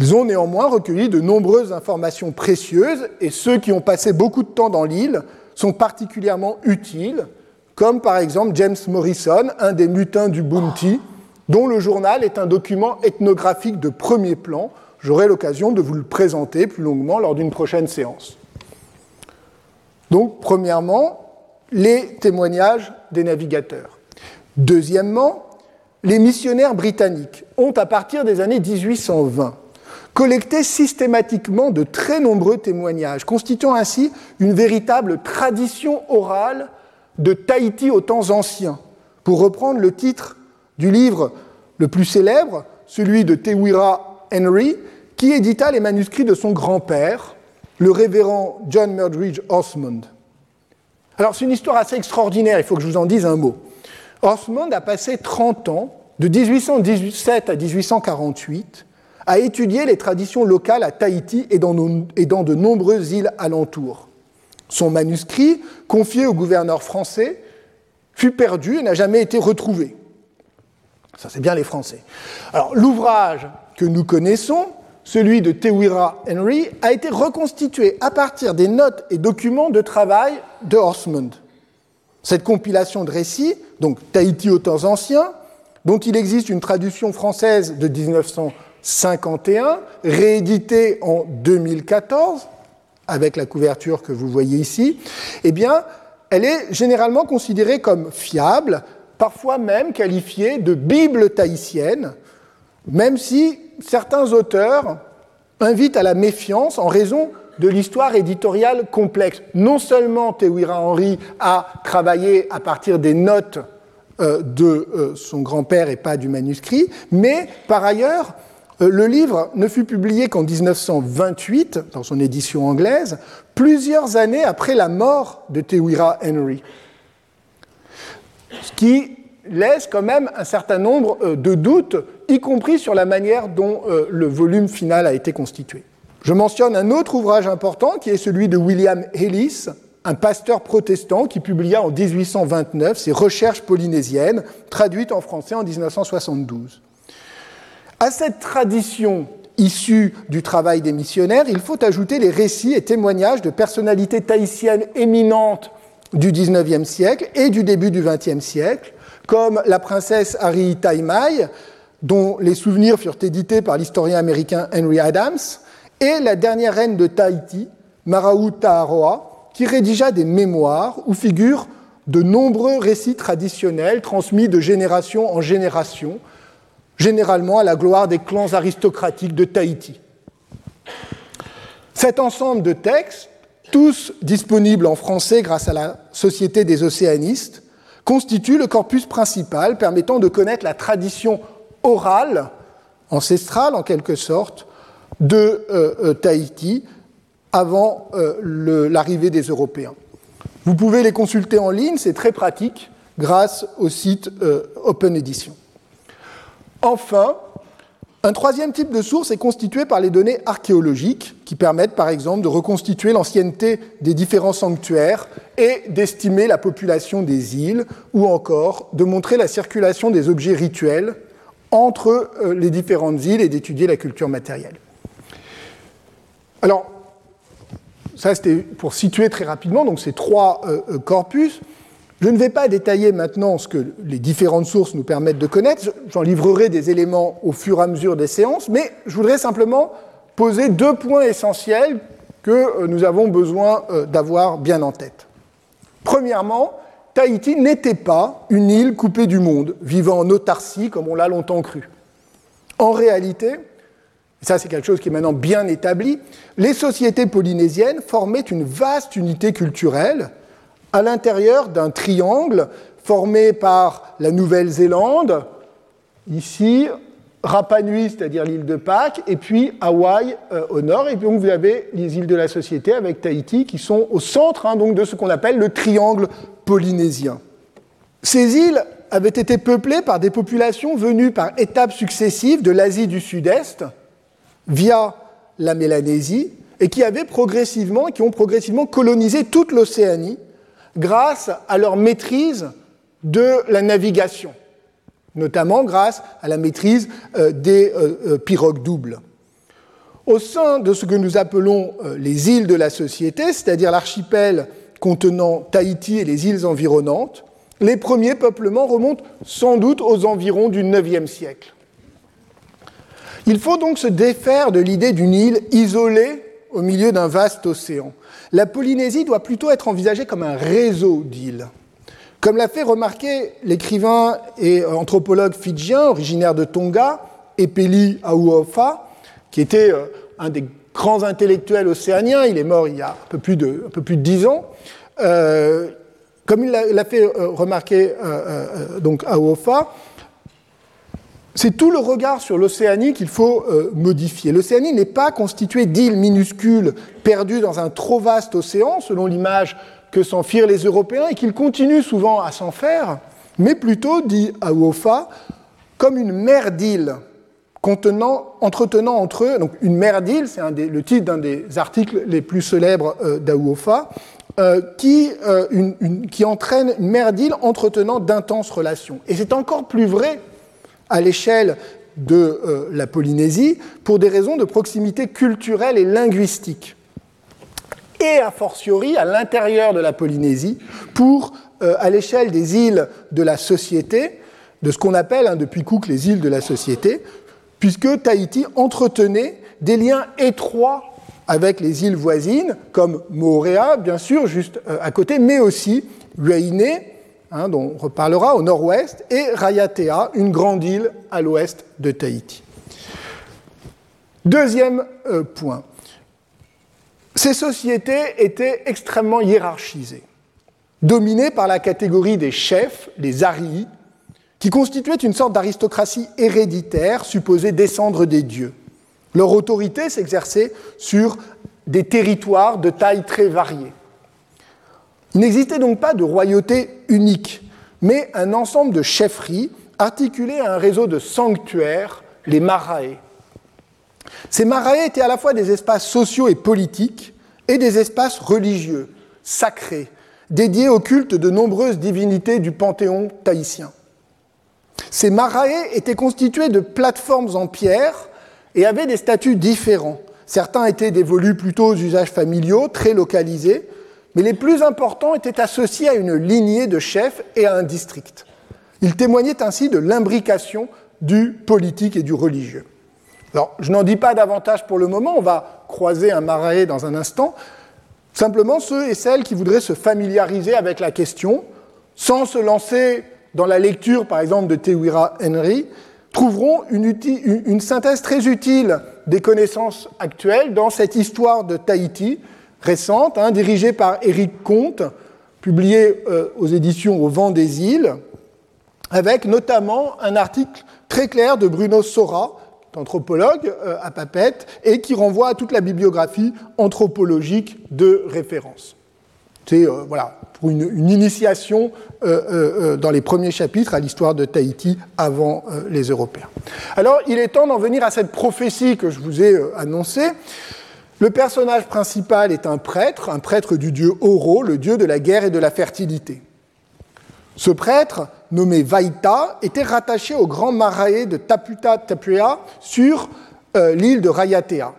Ils ont néanmoins recueilli de nombreuses informations précieuses et ceux qui ont passé beaucoup de temps dans l'île sont particulièrement utiles, comme par exemple James Morrison, un des mutins du Bounty, dont le journal est un document ethnographique de premier plan. J'aurai l'occasion de vous le présenter plus longuement lors d'une prochaine séance. Donc, premièrement, les témoignages des navigateurs. Deuxièmement, les missionnaires britanniques ont, à partir des années 1820, collecté systématiquement de très nombreux témoignages, constituant ainsi une véritable tradition orale de Tahiti aux temps anciens. Pour reprendre le titre du livre le plus célèbre, celui de Tewira Henry, qui édita les manuscrits de son grand-père, le révérend John Murdridge Osmond. Alors c'est une histoire assez extraordinaire, il faut que je vous en dise un mot. Osmond a passé 30 ans, de 1817 à 1848, à étudier les traditions locales à Tahiti et dans, de nombreuses îles alentours. Son manuscrit, confié au gouverneur français, fut perdu et n'a jamais été retrouvé. Ça, c'est bien les Français. Alors, l'ouvrage que nous connaissons, celui de Tewira Henry, a été reconstitué à partir des notes et documents de travail de Horsmond. Cette compilation de récits, donc Tahiti aux temps anciens, dont il existe une traduction française de 1951, rééditée en 2014, avec la couverture que vous voyez ici, eh bien, elle est généralement considérée comme fiable, parfois même qualifiée de Bible tahitienne, même si certains auteurs invitent à la méfiance en raison de l'histoire éditoriale complexe. Non seulement Tewira Henry a travaillé à partir des notes euh, de euh, son grand-père et pas du manuscrit, mais par ailleurs, le livre ne fut publié qu'en 1928, dans son édition anglaise, plusieurs années après la mort de Tewira Henry. Ce qui laisse quand même un certain nombre euh, de doutes, y compris sur la manière dont euh, le volume final a été constitué. Je mentionne un autre ouvrage important qui est celui de William Ellis, un pasteur protestant qui publia en 1829 ses Recherches polynésiennes, traduites en français en 1972. À cette tradition issue du travail des missionnaires, il faut ajouter les récits et témoignages de personnalités tahitiennes éminentes du XIXe siècle et du début du XXe siècle, comme la princesse Harry Taimai, dont les souvenirs furent édités par l'historien américain Henry Adams, et la dernière reine de Tahiti, Maraou Taharoa, qui rédigea des mémoires où figurent de nombreux récits traditionnels transmis de génération en génération, généralement à la gloire des clans aristocratiques de Tahiti. Cet ensemble de textes, tous disponibles en français grâce à la Société des océanistes, constitue le corpus principal permettant de connaître la tradition orale, ancestrale en quelque sorte, de euh, euh, Tahiti avant euh, l'arrivée des Européens. Vous pouvez les consulter en ligne, c'est très pratique grâce au site Open Edition. Enfin, un troisième type de source est constitué par les données archéologiques, qui permettent par exemple de reconstituer l'ancienneté des différents sanctuaires et d'estimer la population des îles, ou encore de montrer la circulation des objets rituels entre euh, les différentes îles et d'étudier la culture matérielle. Alors, ça c'était pour situer très rapidement donc ces trois euh, euh, corpus. Je ne vais pas détailler maintenant ce que les différentes sources nous permettent de connaître, j'en livrerai des éléments au fur et à mesure des séances, mais je voudrais simplement poser deux points essentiels que euh, nous avons besoin euh, d'avoir bien en tête. Premièrement, Tahiti n'était pas une île coupée du monde, vivant en autarcie comme on l'a longtemps cru. En réalité, ça c'est quelque chose qui est maintenant bien établi, les sociétés polynésiennes formaient une vaste unité culturelle à l'intérieur d'un triangle formé par la Nouvelle-Zélande, ici, Rapa Nui, c'est-à-dire l'île de Pâques, et puis Hawaï euh, au nord. Et puis vous avez les îles de la Société avec Tahiti qui sont au centre hein, donc, de ce qu'on appelle le triangle polynésien. Ces îles avaient été peuplées par des populations venues par étapes successives de l'Asie du Sud-Est via la Mélanésie et qui avaient progressivement, qui ont progressivement colonisé toute l'Océanie grâce à leur maîtrise de la navigation. notamment grâce à la maîtrise des pirogues doubles. Au sein de ce que nous appelons les îles de la société, c'est-à-dire l'archipel contenant Tahiti et les îles environnantes, les premiers peuplements remontent sans doute aux environs du IXe siècle. Il faut donc se défaire de l'idée d'une île isolée au milieu d'un vaste océan. La Polynésie doit plutôt être envisagée comme un réseau d'îles. Comme l'a fait remarquer l'écrivain et anthropologue fidjien originaire de Tonga, Epeli Auofa, qui était euh, un des grands intellectuels océaniens, il est mort il y a un peu plus de, un ans, euh, comme l'a fait euh, remarquer donc Auofa, c'est tout le regard sur l'Océanie qu'il faut euh, modifier. L'Océanie n'est pas constituée d'îles minuscules perdues dans un trop vaste océan, selon l'image que s'en firent les Européens et qu'ils continuent souvent à s'en faire, mais plutôt, dit Aouofa, comme une mer d'îles entretenant entre eux, donc une mer d'îles, c'est le titre d'un des articles les plus célèbres euh, d'Aouofa, euh, qui, qui entraîne une mer d'îles entretenant d'intenses relations. Et c'est encore plus vrai à l'échelle de euh, la Polynésie pour des raisons de proximité culturelle et linguistique. Et a fortiori à l'intérieur de la Polynésie pour, euh, à l'échelle des îles de la société, de ce qu'on appelle hein, depuis Cook les îles de la société, puisque Tahiti entretenait des liens étroits avec les îles voisines, comme Moorea, bien sûr, juste euh, à côté, mais aussi Huayné, Hein, dont on reparlera au nord-ouest, et Rayatea, une grande île à l'ouest de Tahiti. Deuxième euh, point. Ces sociétés étaient extrêmement hiérarchisées, dominées par la catégorie des chefs, les arii, qui constituaient une sorte d'aristocratie héréditaire supposée descendre des dieux. Leur autorité s'exerçait sur des territoires de taille très variée. Il n'existait donc pas de royauté unique, mais un ensemble de chefferies articulées à un réseau de sanctuaires, les marae. Ces marae étaient à la fois des espaces sociaux et politiques et des espaces religieux, sacrés, dédiés au culte de nombreuses divinités du panthéon tahitien. Ces marae étaient constitués de plateformes en pierre et avaient des statuts différents. Certains étaient dévolus plutôt aux usages familiaux, très localisés, mais les plus importants étaient associés à une lignée de chefs et à un district. Ils témoignaient ainsi de l'imbrication du politique et du religieux. Alors, je n'en dis pas davantage pour le moment, on va croiser un marais dans un instant. Simplement, ceux et celles qui voudraient se familiariser avec la question, sans se lancer dans la lecture, par exemple, de Tewira Henry, trouveront une, une synthèse très utile des connaissances actuelles dans cette histoire de Tahiti, récente, hein, dirigée par Éric Comte, publiée euh, aux éditions Au vent des îles, avec notamment un article très clair de Bruno Sora, anthropologue euh, à Papette, et qui renvoie à toute la bibliographie anthropologique de référence. C'est euh, voilà, pour une, initiation dans les premiers chapitres à l'histoire de Tahiti avant les Européens. Alors, il est temps d'en venir à cette prophétie que je vous ai annoncée. Le personnage principal est un prêtre, un prêtre du dieu Oro, le dieu de la guerre et de la fertilité. Ce prêtre, nommé Vaita, était rattaché au grand marae de Taputa Tapua sur euh, l'île de Rayatea,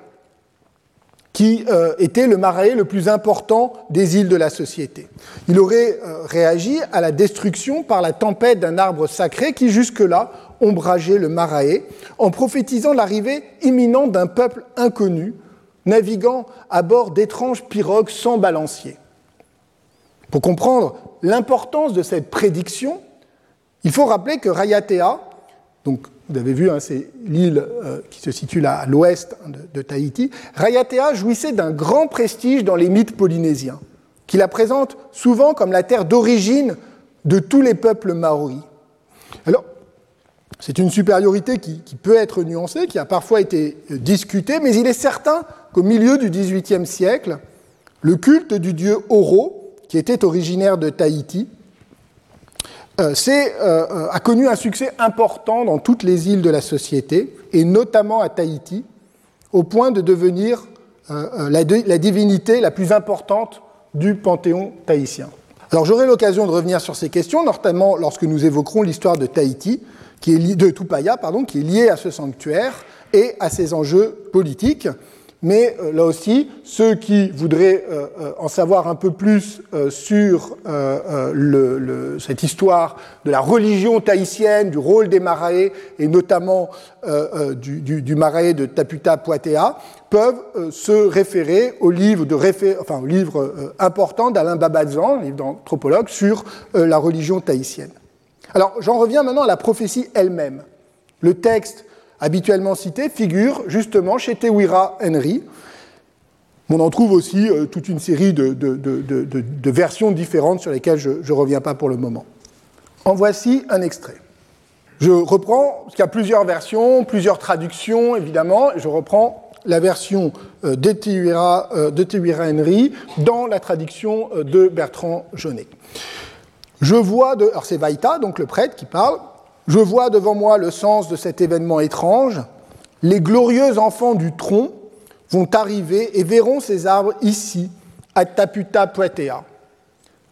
qui euh, était le marae le plus important des îles de la société. Il aurait euh, réagi à la destruction par la tempête d'un arbre sacré qui jusque-là ombrageait le marae, en prophétisant l'arrivée imminente d'un peuple inconnu, naviguant à bord d'étranges pirogues sans balancier. Pour comprendre l'importance de cette prédiction, il faut rappeler que Rayatea, donc vous avez vu, hein, c'est l'île euh, qui se situe à l'ouest hein, de, Tahiti, Rayatea jouissait d'un grand prestige dans les mythes polynésiens, qui la présentent souvent comme la terre d'origine de tous les peuples maoris. Alors, c'est une supériorité qui, peut être nuancée, qui a parfois été euh, discutée, mais il est certain qu'au milieu du XVIIIe siècle, le culte du dieu Oro, qui était originaire de Tahiti, euh, euh, a connu un succès important dans toutes les îles de la société, et notamment à Tahiti, au point de devenir la, divinité la plus importante du panthéon tahitien. Alors j'aurai l'occasion de revenir sur ces questions, notamment lorsque nous évoquerons l'histoire de Tahiti, de Tupaya, qui est liée à ce sanctuaire et à ses enjeux politiques. Mais euh, là aussi, ceux qui voudraient euh, euh, en savoir un peu plus sur cette histoire de la religion tahitienne, du rôle des Marae et notamment du, du, du Marae de Taputa Poitea, peuvent se référer au livre, de enfin, au livre important d'Alain Babazan, livre d'anthropologue, sur la religion tahitienne. Alors j'en reviens maintenant à la prophétie elle-même. Le texte habituellement cité figure justement chez Tewira Henry. On en trouve aussi euh, toute une série de, versions différentes sur lesquelles je ne reviens pas pour le moment. En voici un extrait. Je reprends, parce qu'il y a plusieurs versions, plusieurs traductions évidemment, je reprends la version euh, de Tewira, euh, de Henry dans la traduction de Bertrand Jeunet. Je vois de. Alors c'est Vaïta, donc le prêtre, qui parle. Je vois devant moi le sens de cet événement étrange. Les glorieux enfants du tronc vont arriver et verront ces arbres ici, à Taputa Puetea.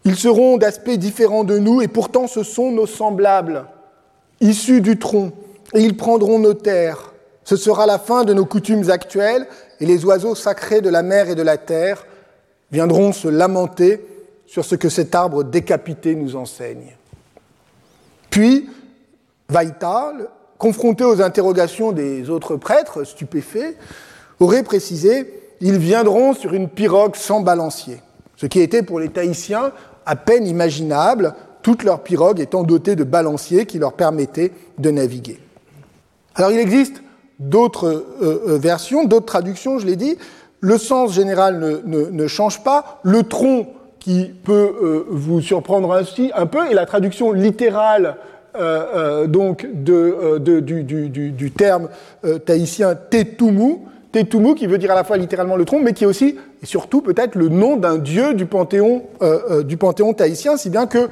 Ils seront d'aspect différent de nous et pourtant ce sont nos semblables, issus du tronc, et ils prendront nos terres. Ce sera la fin de nos coutumes actuelles et les oiseaux sacrés de la mer et de la terre viendront se lamenter sur ce que cet arbre décapité nous enseigne. Puis, Vaïta, confronté aux interrogations des autres prêtres stupéfaits, aurait précisé Ils viendront sur une pirogue sans balancier, ce qui était pour les Tahitiens à peine imaginable, toutes leurs pirogues étant dotées de balanciers qui leur permettaient de naviguer. Alors il existe d'autres euh, euh, versions, d'autres traductions, je l'ai dit. Le sens général ne, change pas. Le tronc qui peut euh, vous surprendre ainsi un peu, et la traduction littérale donc de, euh, du, terme tahitien Tetumu, Tetumu qui veut dire à la fois littéralement le tronc, mais qui est aussi et surtout peut-être le nom d'un dieu du panthéon, du panthéon tahitien, si bien que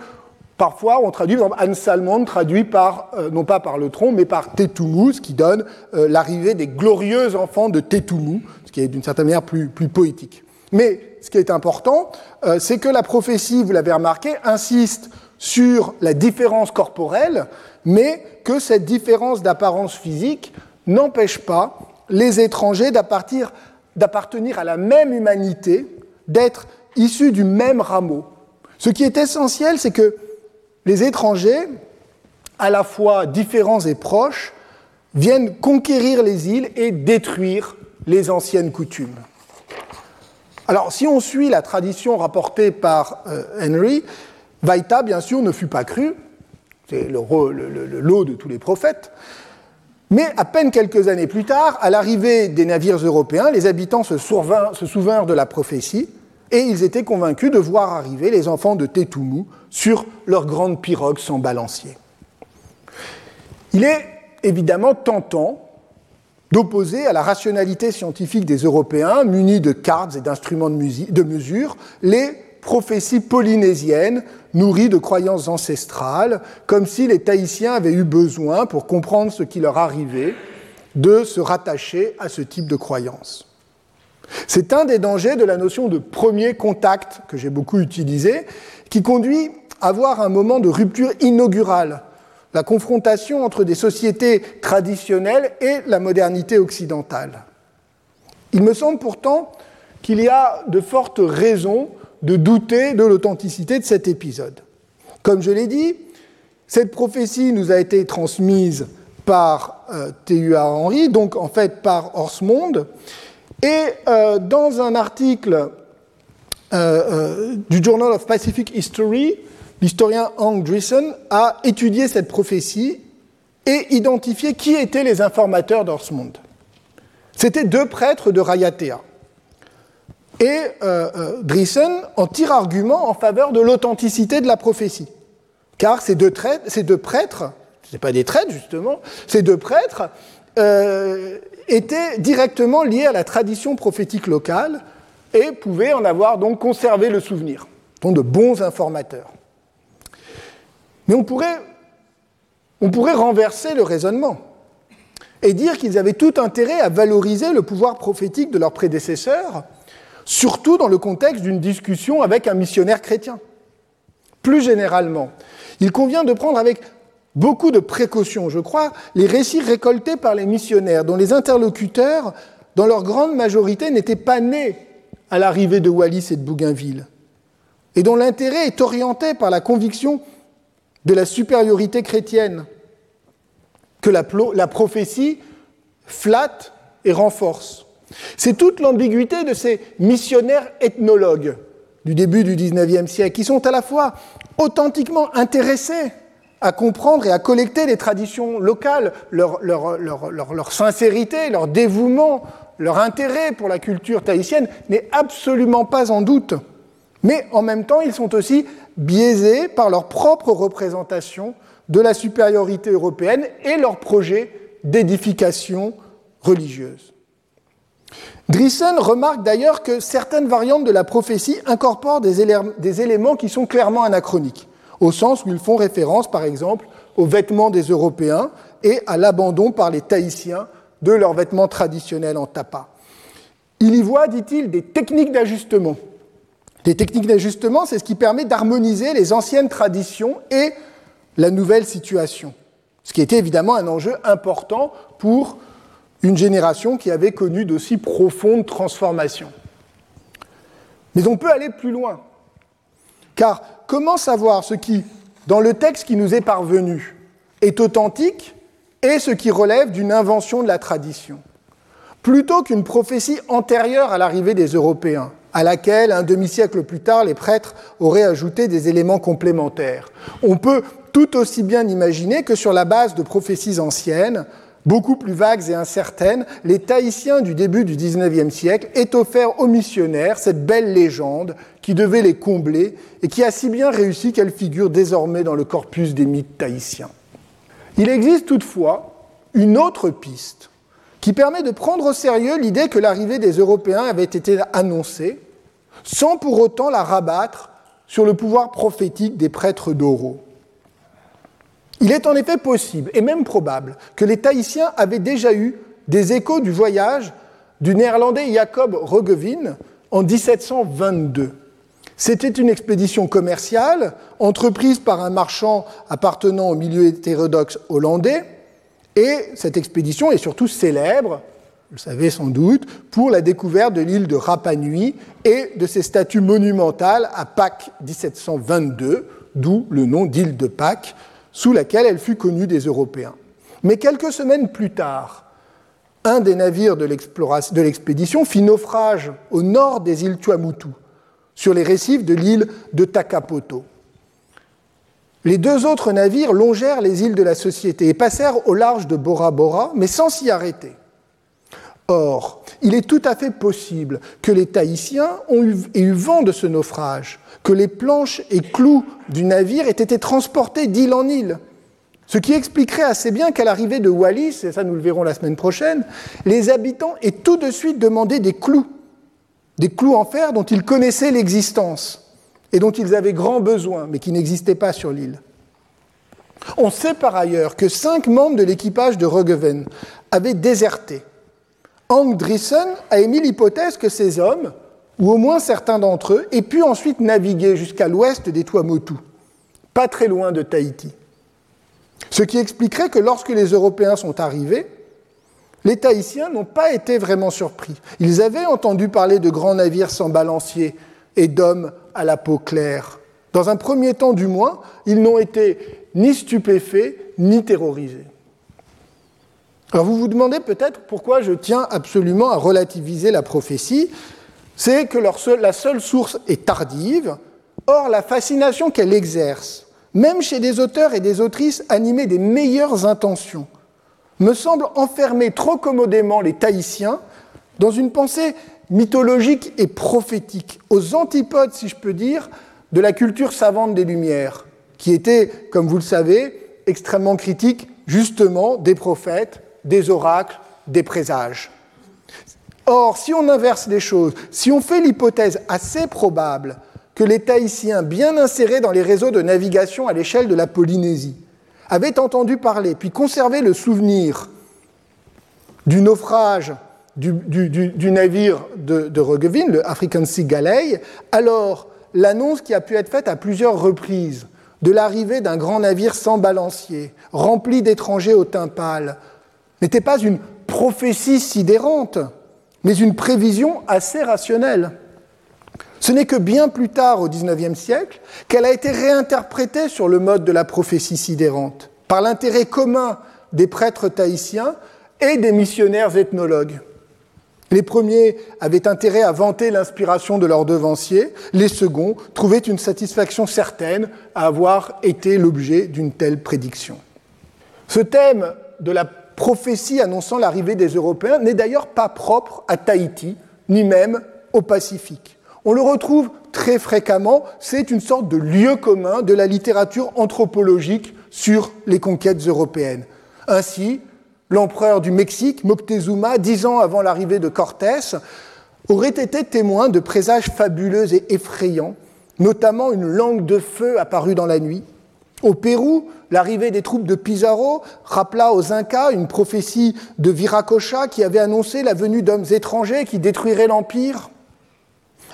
Parfois, on traduit, par exemple, Anne Salmon traduit par, non pas par le tronc, mais par Tetumu, ce qui donne l'arrivée des glorieux enfants de Tetumu, ce qui est d'une certaine manière plus poétique. Mais ce qui est important, c'est que la prophétie, vous l'avez remarqué, insiste sur la différence corporelle, mais que cette différence d'apparence physique n'empêche pas les étrangers d'appartenir à la même humanité, d'être issus du même rameau. Ce qui est essentiel, c'est que les étrangers, à la fois différents et proches, viennent conquérir les îles et détruire les anciennes coutumes. Alors, si on suit la tradition rapportée par euh, Henry, Vaïta, bien sûr, ne fut pas cru, c'est le, lot de tous les prophètes, mais à peine quelques années plus tard, à l'arrivée des navires européens, les habitants se, souvinrent de la prophétie et ils étaient convaincus de voir arriver les enfants de Tétoumou sur leur grande pirogue sans balancier. Il est évidemment tentant d'opposer à la rationalité scientifique des Européens, munis de cartes et d'instruments de mesure, les prophéties polynésiennes nourries de croyances ancestrales, comme si les Tahitiens avaient eu besoin, pour comprendre ce qui leur arrivait, de se rattacher à ce type de croyances. C'est un des dangers de la notion de premier contact que j'ai beaucoup utilisé, qui conduit à avoir un moment de rupture inaugurale, la confrontation entre des sociétés traditionnelles et la modernité occidentale. Il me semble pourtant qu'il y a de fortes raisons de douter de l'authenticité de cet épisode. Comme je l'ai dit, cette prophétie nous a été transmise par euh, T.U.A. Henry, donc en fait par Horsmond, et euh, dans un article euh, du Journal of Pacific History, l'historien Hank Dreesen a étudié cette prophétie et identifié qui étaient les informateurs d'Horsmond. C'était deux prêtres de Rayatea. Et euh, euh en tire argument en faveur de l'authenticité de la prophétie. Car ces deux, prêtres, ce pas des traîtres justement, ces deux prêtres euh, étaient directement liés à la tradition prophétique locale et pouvaient en avoir donc conservé le souvenir, sont de bons informateurs. Mais on pourrait, on pourrait renverser le raisonnement et dire qu'ils avaient tout intérêt à valoriser le pouvoir prophétique de leurs prédécesseurs surtout dans le contexte d'une discussion avec un missionnaire chrétien. Plus généralement, il convient de prendre avec beaucoup de précautions, je crois, les récits récoltés par les missionnaires, dont les interlocuteurs, dans leur grande majorité, n'étaient pas nés à l'arrivée de Wallis et de Bougainville, et dont l'intérêt est orienté par la conviction de la supériorité chrétienne, que la, la prophétie flatte et renforce. C'est toute l'ambiguïté de ces missionnaires ethnologues du début du XIXe siècle, qui sont à la fois authentiquement intéressés à comprendre et à collecter les traditions locales, leur, sincérité, leur dévouement, leur intérêt pour la culture tahitienne n'est absolument pas en doute. Mais en même temps, ils sont aussi biaisés par leur propre représentation de la supériorité européenne et leur projet d'édification religieuse. Drissen remarque d'ailleurs que certaines variantes de la prophétie incorporent des éléments qui sont clairement anachroniques au sens où ils font référence, par exemple, aux vêtements des Européens et à l'abandon par les Tahitiens de leurs vêtements traditionnels en tapa. Il y voit, dit-il, des techniques d'ajustement. Des techniques d'ajustement, c'est ce qui permet d'harmoniser les anciennes traditions et la nouvelle situation. Ce qui était évidemment un enjeu important pour une génération qui avait connu d'aussi profondes transformations. Mais on peut aller plus loin. Car comment savoir ce qui, dans le texte qui nous est parvenu, est authentique et ce qui relève d'une invention de la tradition? Plutôt qu'une prophétie antérieure à l'arrivée des Européens, à laquelle, un demi-siècle plus tard, les prêtres auraient ajouté des éléments complémentaires. On peut tout aussi bien imaginer que sur la base de prophéties anciennes, beaucoup plus vagues et incertaines, les Tahitiens du début du XIXe siècle aient offert aux missionnaires cette belle légende qui devait les combler et qui a si bien réussi qu'elle figure désormais dans le corpus des mythes tahitiens. Il existe toutefois une autre piste qui permet de prendre au sérieux l'idée que l'arrivée des Européens avait été annoncée, sans pour autant la rabattre sur le pouvoir prophétique des prêtres d'Oro. Il est en effet possible, et même probable, que les Tahitiens avaient déjà eu des échos du voyage du néerlandais Jacob Roggeveen en 1722. C'était une expédition commerciale entreprise par un marchand appartenant au milieu hétérodoxe hollandais, et cette expédition est surtout célèbre, vous le savez sans doute, pour la découverte de l'île de Rapa Nui et de ses statues monumentales à Pâques 1722, d'où le nom d'île de Pâques, sous laquelle elle fut connue des Européens. Mais quelques semaines plus tard, un des navires de l'expédition fit naufrage au nord des îles Tuamutu, sur les récifs de l'île de Takapoto. Les deux autres navires longèrent les îles de la Société et passèrent au large de Bora Bora, mais sans s'y arrêter. Or, il est tout à fait possible que les Tahitiens aient eu vent de ce naufrage, que les planches et clous du navire aient été transportés d'île en île. Ce qui expliquerait assez bien qu'à l'arrivée de Wallis, et ça nous le verrons la semaine prochaine, les habitants aient tout de suite demandé des clous, des clous en fer dont ils connaissaient l'existence et dont ils avaient grand besoin, mais qui n'existaient pas sur l'île. On sait par ailleurs que cinq membres de l'équipage de Rogeven avaient déserté Hank Drissen a émis l'hypothèse que ces hommes, ou au moins certains d'entre eux, aient pu ensuite naviguer jusqu'à l'ouest des Tuamotu, pas très loin de Tahiti. Ce qui expliquerait que lorsque les Européens sont arrivés, les Tahitiens n'ont pas été vraiment surpris. Ils avaient entendu parler de grands navires sans balancier et d'hommes à la peau claire. Dans un premier temps du moins, ils n'ont été ni stupéfaits ni terrorisés. Alors vous vous demandez peut-être pourquoi je tiens absolument à relativiser la prophétie. C'est que la seule source est tardive, or la fascination qu'elle exerce, même chez des auteurs et des autrices animés des meilleures intentions, me semble enfermer trop commodément les Tahitiens dans une pensée mythologique et prophétique, aux antipodes, si je peux dire, de la culture savante des Lumières, qui était, comme vous le savez, extrêmement critique justement des prophètes des oracles, des présages. Or, si on inverse les choses, si on fait l'hypothèse assez probable que les Tahitiens, bien insérés dans les réseaux de navigation à l'échelle de la Polynésie, avaient entendu parler, puis conservé le souvenir du naufrage du, navire de, de le African Sea Galley, alors l'annonce qui a pu être faite à plusieurs reprises de l'arrivée d'un grand navire sans balancier, rempli d'étrangers au teint pâle, n'était pas une prophétie sidérante, mais une prévision assez rationnelle. Ce n'est que bien plus tard, au XIXe siècle, qu'elle a été réinterprétée sur le mode de la prophétie sidérante, par l'intérêt commun des prêtres tahitiens et des missionnaires ethnologues. Les premiers avaient intérêt à vanter l'inspiration de leurs devanciers, les seconds trouvaient une satisfaction certaine à avoir été l'objet d'une telle prédiction. Ce thème de la prophétie annonçant l'arrivée des Européens n'est d'ailleurs pas propre à Tahiti, ni même au Pacifique. On le retrouve très fréquemment, c'est une sorte de lieu commun de la littérature anthropologique sur les conquêtes européennes. Ainsi, l'empereur du Mexique, Moctezuma, dix ans avant l'arrivée de Cortés, aurait été témoin de présages fabuleux et effrayants, notamment une langue de feu apparue dans la nuit. Au Pérou, l'arrivée des troupes de Pizarro rappela aux Incas une prophétie de Viracocha qui avait annoncé la venue d'hommes étrangers qui détruiraient l'Empire.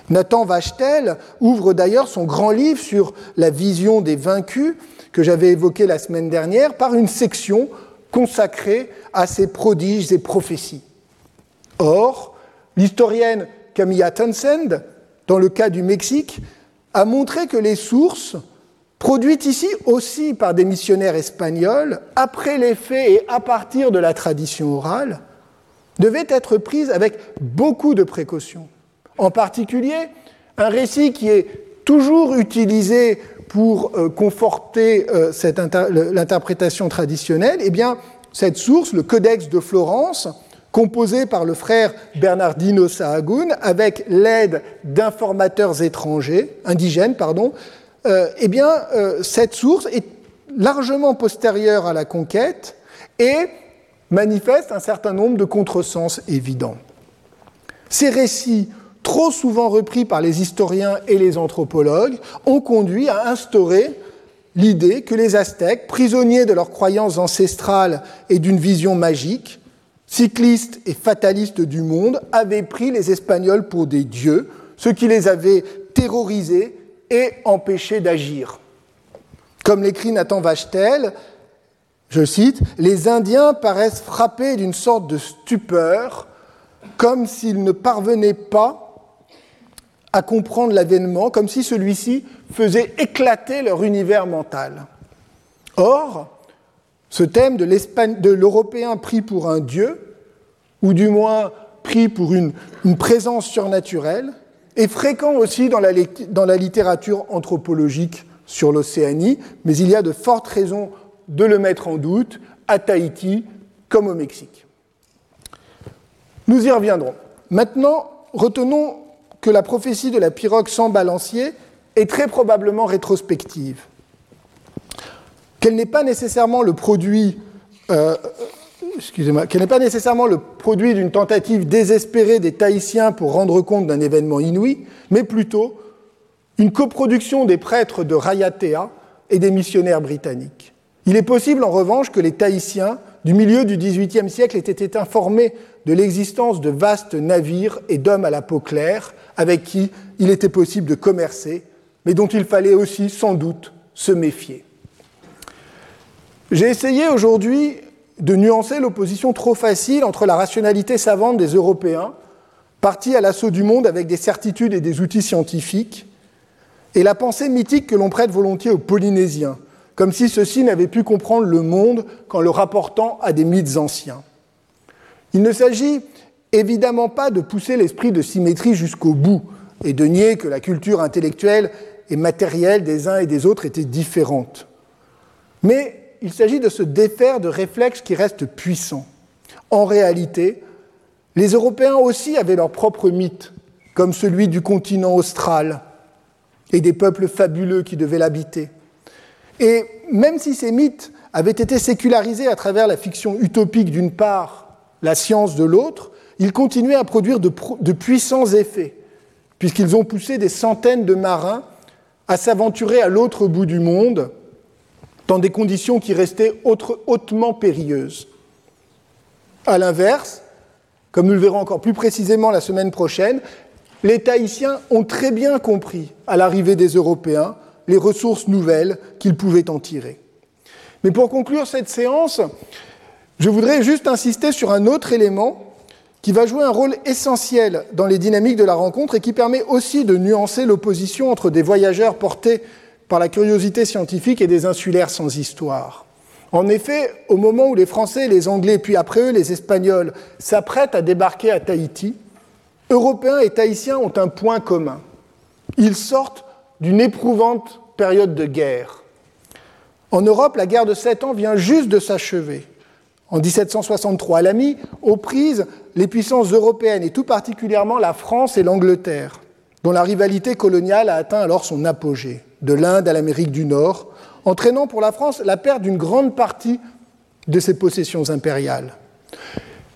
Nathan Vachtel ouvre d'ailleurs son grand livre sur la vision des vaincus que j'avais évoqué la semaine dernière par une section consacrée à ces prodiges et prophéties. Or, l'historienne Camilla Townsend, dans le cas du Mexique, a montré que les sources, produites ici aussi par des missionnaires espagnols, après les faits et à partir de la tradition orale, devaient être prises avec beaucoup de précautions. En particulier, un récit qui est toujours utilisé pour euh, conforter euh, l'interprétation traditionnelle, eh bien, cette source, le Codex de Florence, composé par le frère Bernardino Sahagún, avec l'aide d'informateurs étrangers, indigènes, pardon, eh bien, cette source est largement postérieure à la conquête et manifeste un certain nombre de contresens évidents. Ces récits trop souvent repris par les historiens et les anthropologues, ont conduit à instaurer l'idée que les Aztèques, prisonniers de leurs croyances ancestrales et d'une vision magique, cyclistes et fatalistes du monde, avaient pris les Espagnols pour des dieux, ce qui les avait terrorisés et empêchés d'agir. Comme l'écrit Nathan Vachtel, je cite, Les Indiens paraissent frappés d'une sorte de stupeur, comme s'ils ne parvenaient pas à comprendre l'avènement comme si celui-ci faisait éclater leur univers mental. Or, ce thème de l'Européen pris pour un dieu, ou du moins pris pour une, présence surnaturelle, est fréquent aussi dans la, littérature anthropologique sur l'Océanie, mais il y a de fortes raisons de le mettre en doute à Tahiti comme au Mexique. Nous y reviendrons. Maintenant, retenons que la prophétie de la pirogue sans balancier est très probablement rétrospective, qu'elle n'est pas nécessairement le produit, euh, excusez-moi, qu'elle n'est pas nécessairement le produit d'une tentative désespérée des Tahitiens pour rendre compte d'un événement inouï, mais plutôt une coproduction des prêtres de Rayatea et des missionnaires britanniques. Il est possible en revanche que les Tahitiens du milieu du XVIIIe siècle aient été informés de l'existence de vastes navires et d'hommes à la peau claire avec qui il était possible de commercer, mais dont il fallait aussi sans doute se méfier. J'ai essayé aujourd'hui de nuancer l'opposition trop facile entre la rationalité savante des Européens, partis à l'assaut du monde avec des certitudes et des outils scientifiques, et la pensée mythique que l'on prête volontiers aux Polynésiens, comme si ceux-ci n'avaient pu comprendre le monde qu'en le rapportant à des mythes anciens. Il ne s'agit évidemment pas de pousser l'esprit de symétrie jusqu'au bout et de nier que la culture intellectuelle et matérielle des uns et des autres était différente. Mais il s'agit de se défaire de réflexes qui restent puissants. En réalité, les Européens aussi avaient leur propre mythe, comme celui du continent austral et des peuples fabuleux qui devaient l'habiter. Et même si ces mythes avaient été sécularisés à travers la fiction utopique d'une part, la science de l'autre, ils continuaient à produire de, puissants effets, puisqu'ils ont poussé des centaines de marins à s'aventurer à l'autre bout du monde dans des conditions qui restaient hautement périlleuses. À l'inverse, comme nous le verrons encore plus précisément la semaine prochaine, les Tahitiens ont très bien compris, à l'arrivée des Européens, les ressources nouvelles qu'ils pouvaient en tirer. Mais pour conclure cette séance, je voudrais juste insister sur un autre élément qui va jouer un rôle essentiel dans les dynamiques de la rencontre et qui permet aussi de nuancer l'opposition entre des voyageurs portés par la curiosité scientifique et des insulaires sans histoire. En effet, au moment où les Français, les Anglais, puis après eux les Espagnols, s'apprêtent à débarquer à Tahiti, Européens et Tahitiens ont un point commun. Ils sortent d'une éprouvante période de guerre. En Europe, la guerre de Sept Ans vient juste de s'achever. En 1763, elle a aux prises les puissances européennes, et tout particulièrement la France et l'Angleterre, dont la rivalité coloniale a atteint alors son apogée, de l'Inde à l'Amérique du Nord, entraînant pour la France la perte d'une grande partie de ses possessions impériales.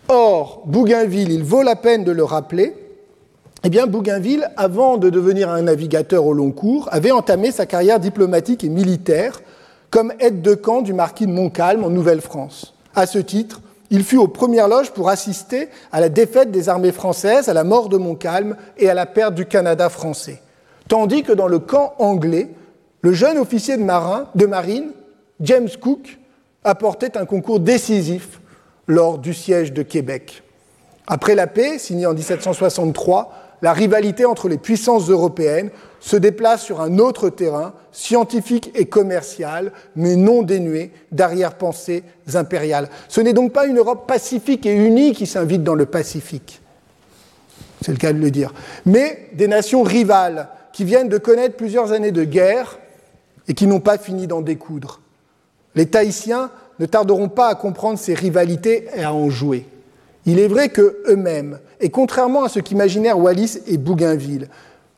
Or, Bougainville, il vaut la peine de le rappeler, eh bien, Bougainville, avant de devenir un navigateur au long cours, avait entamé sa carrière diplomatique et militaire comme aide de camp du marquis de Montcalm en Nouvelle-France. À ce titre, il fut aux premières loges pour assister à la défaite des armées françaises, à la mort de Montcalm et à la perte du Canada français. Tandis que dans le camp anglais, le jeune officier de, marin, de marine, James Cook, apportait un concours décisif lors du siège de Québec. Après la paix, signée en 1763, la rivalité entre les puissances européennes se déplace sur un autre terrain, scientifique et commercial, mais non dénué d'arrière-pensées impériales. Ce n'est donc pas une Europe pacifique et unie qui s'invite dans le Pacifique, c'est le cas de le dire, mais des nations rivales qui viennent de connaître plusieurs années de guerre et qui n'ont pas fini d'en découdre. Les Tahitiens ne tarderont pas à comprendre ces rivalités et à en jouer. Il est vrai que eux-mêmes, et contrairement à ce qu'imaginèrent Wallis et Bougainville,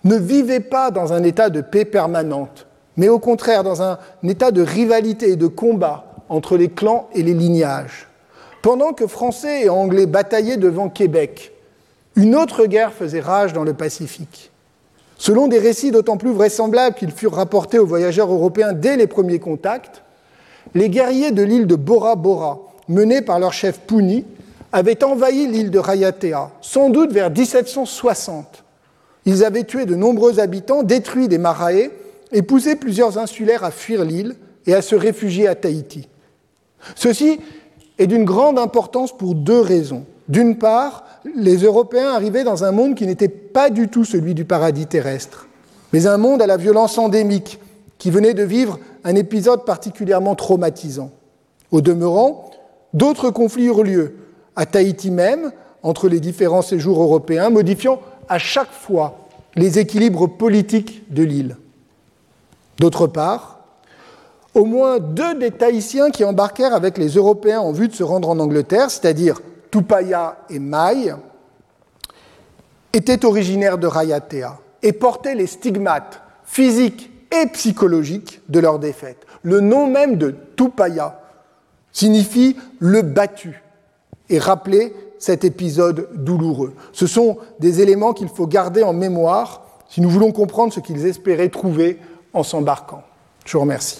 ne vivaient pas dans un état de paix permanente, mais au contraire dans un état de rivalité et de combat entre les clans et les lignages. Pendant que Français et Anglais bataillaient devant Québec, une autre guerre faisait rage dans le Pacifique. Selon des récits d'autant plus vraisemblables qu'ils furent rapportés aux voyageurs européens dès les premiers contacts, les guerriers de l'île de Bora Bora, menés par leur chef Pouni, avaient envahi l'île de Rayatea, sans doute vers 1760. Ils avaient tué de nombreux habitants, détruit des marae et poussé plusieurs insulaires à fuir l'île et à se réfugier à Tahiti. Ceci est d'une grande importance pour deux raisons. D'une part, les Européens arrivaient dans un monde qui n'était pas du tout celui du paradis terrestre, mais un monde à la violence endémique, qui venait de vivre un épisode particulièrement traumatisant. Au demeurant, d'autres conflits eurent lieu, à Tahiti même, entre les différents séjours européens, modifiant à chaque fois les équilibres politiques de l'île. D'autre part, au moins deux des Tahitiens qui embarquèrent avec les Européens en vue de se rendre en Angleterre, c'est-à-dire Tupaya et Mai, étaient originaires de Rayatea et portaient les stigmates physiques et psychologiques de leur défaite. Le nom même de Tupaya signifie le battu et rappelait cet épisode douloureux. Ce sont des éléments qu'il faut garder en mémoire si nous voulons comprendre ce qu'ils espéraient trouver en s'embarquant. Je vous remercie.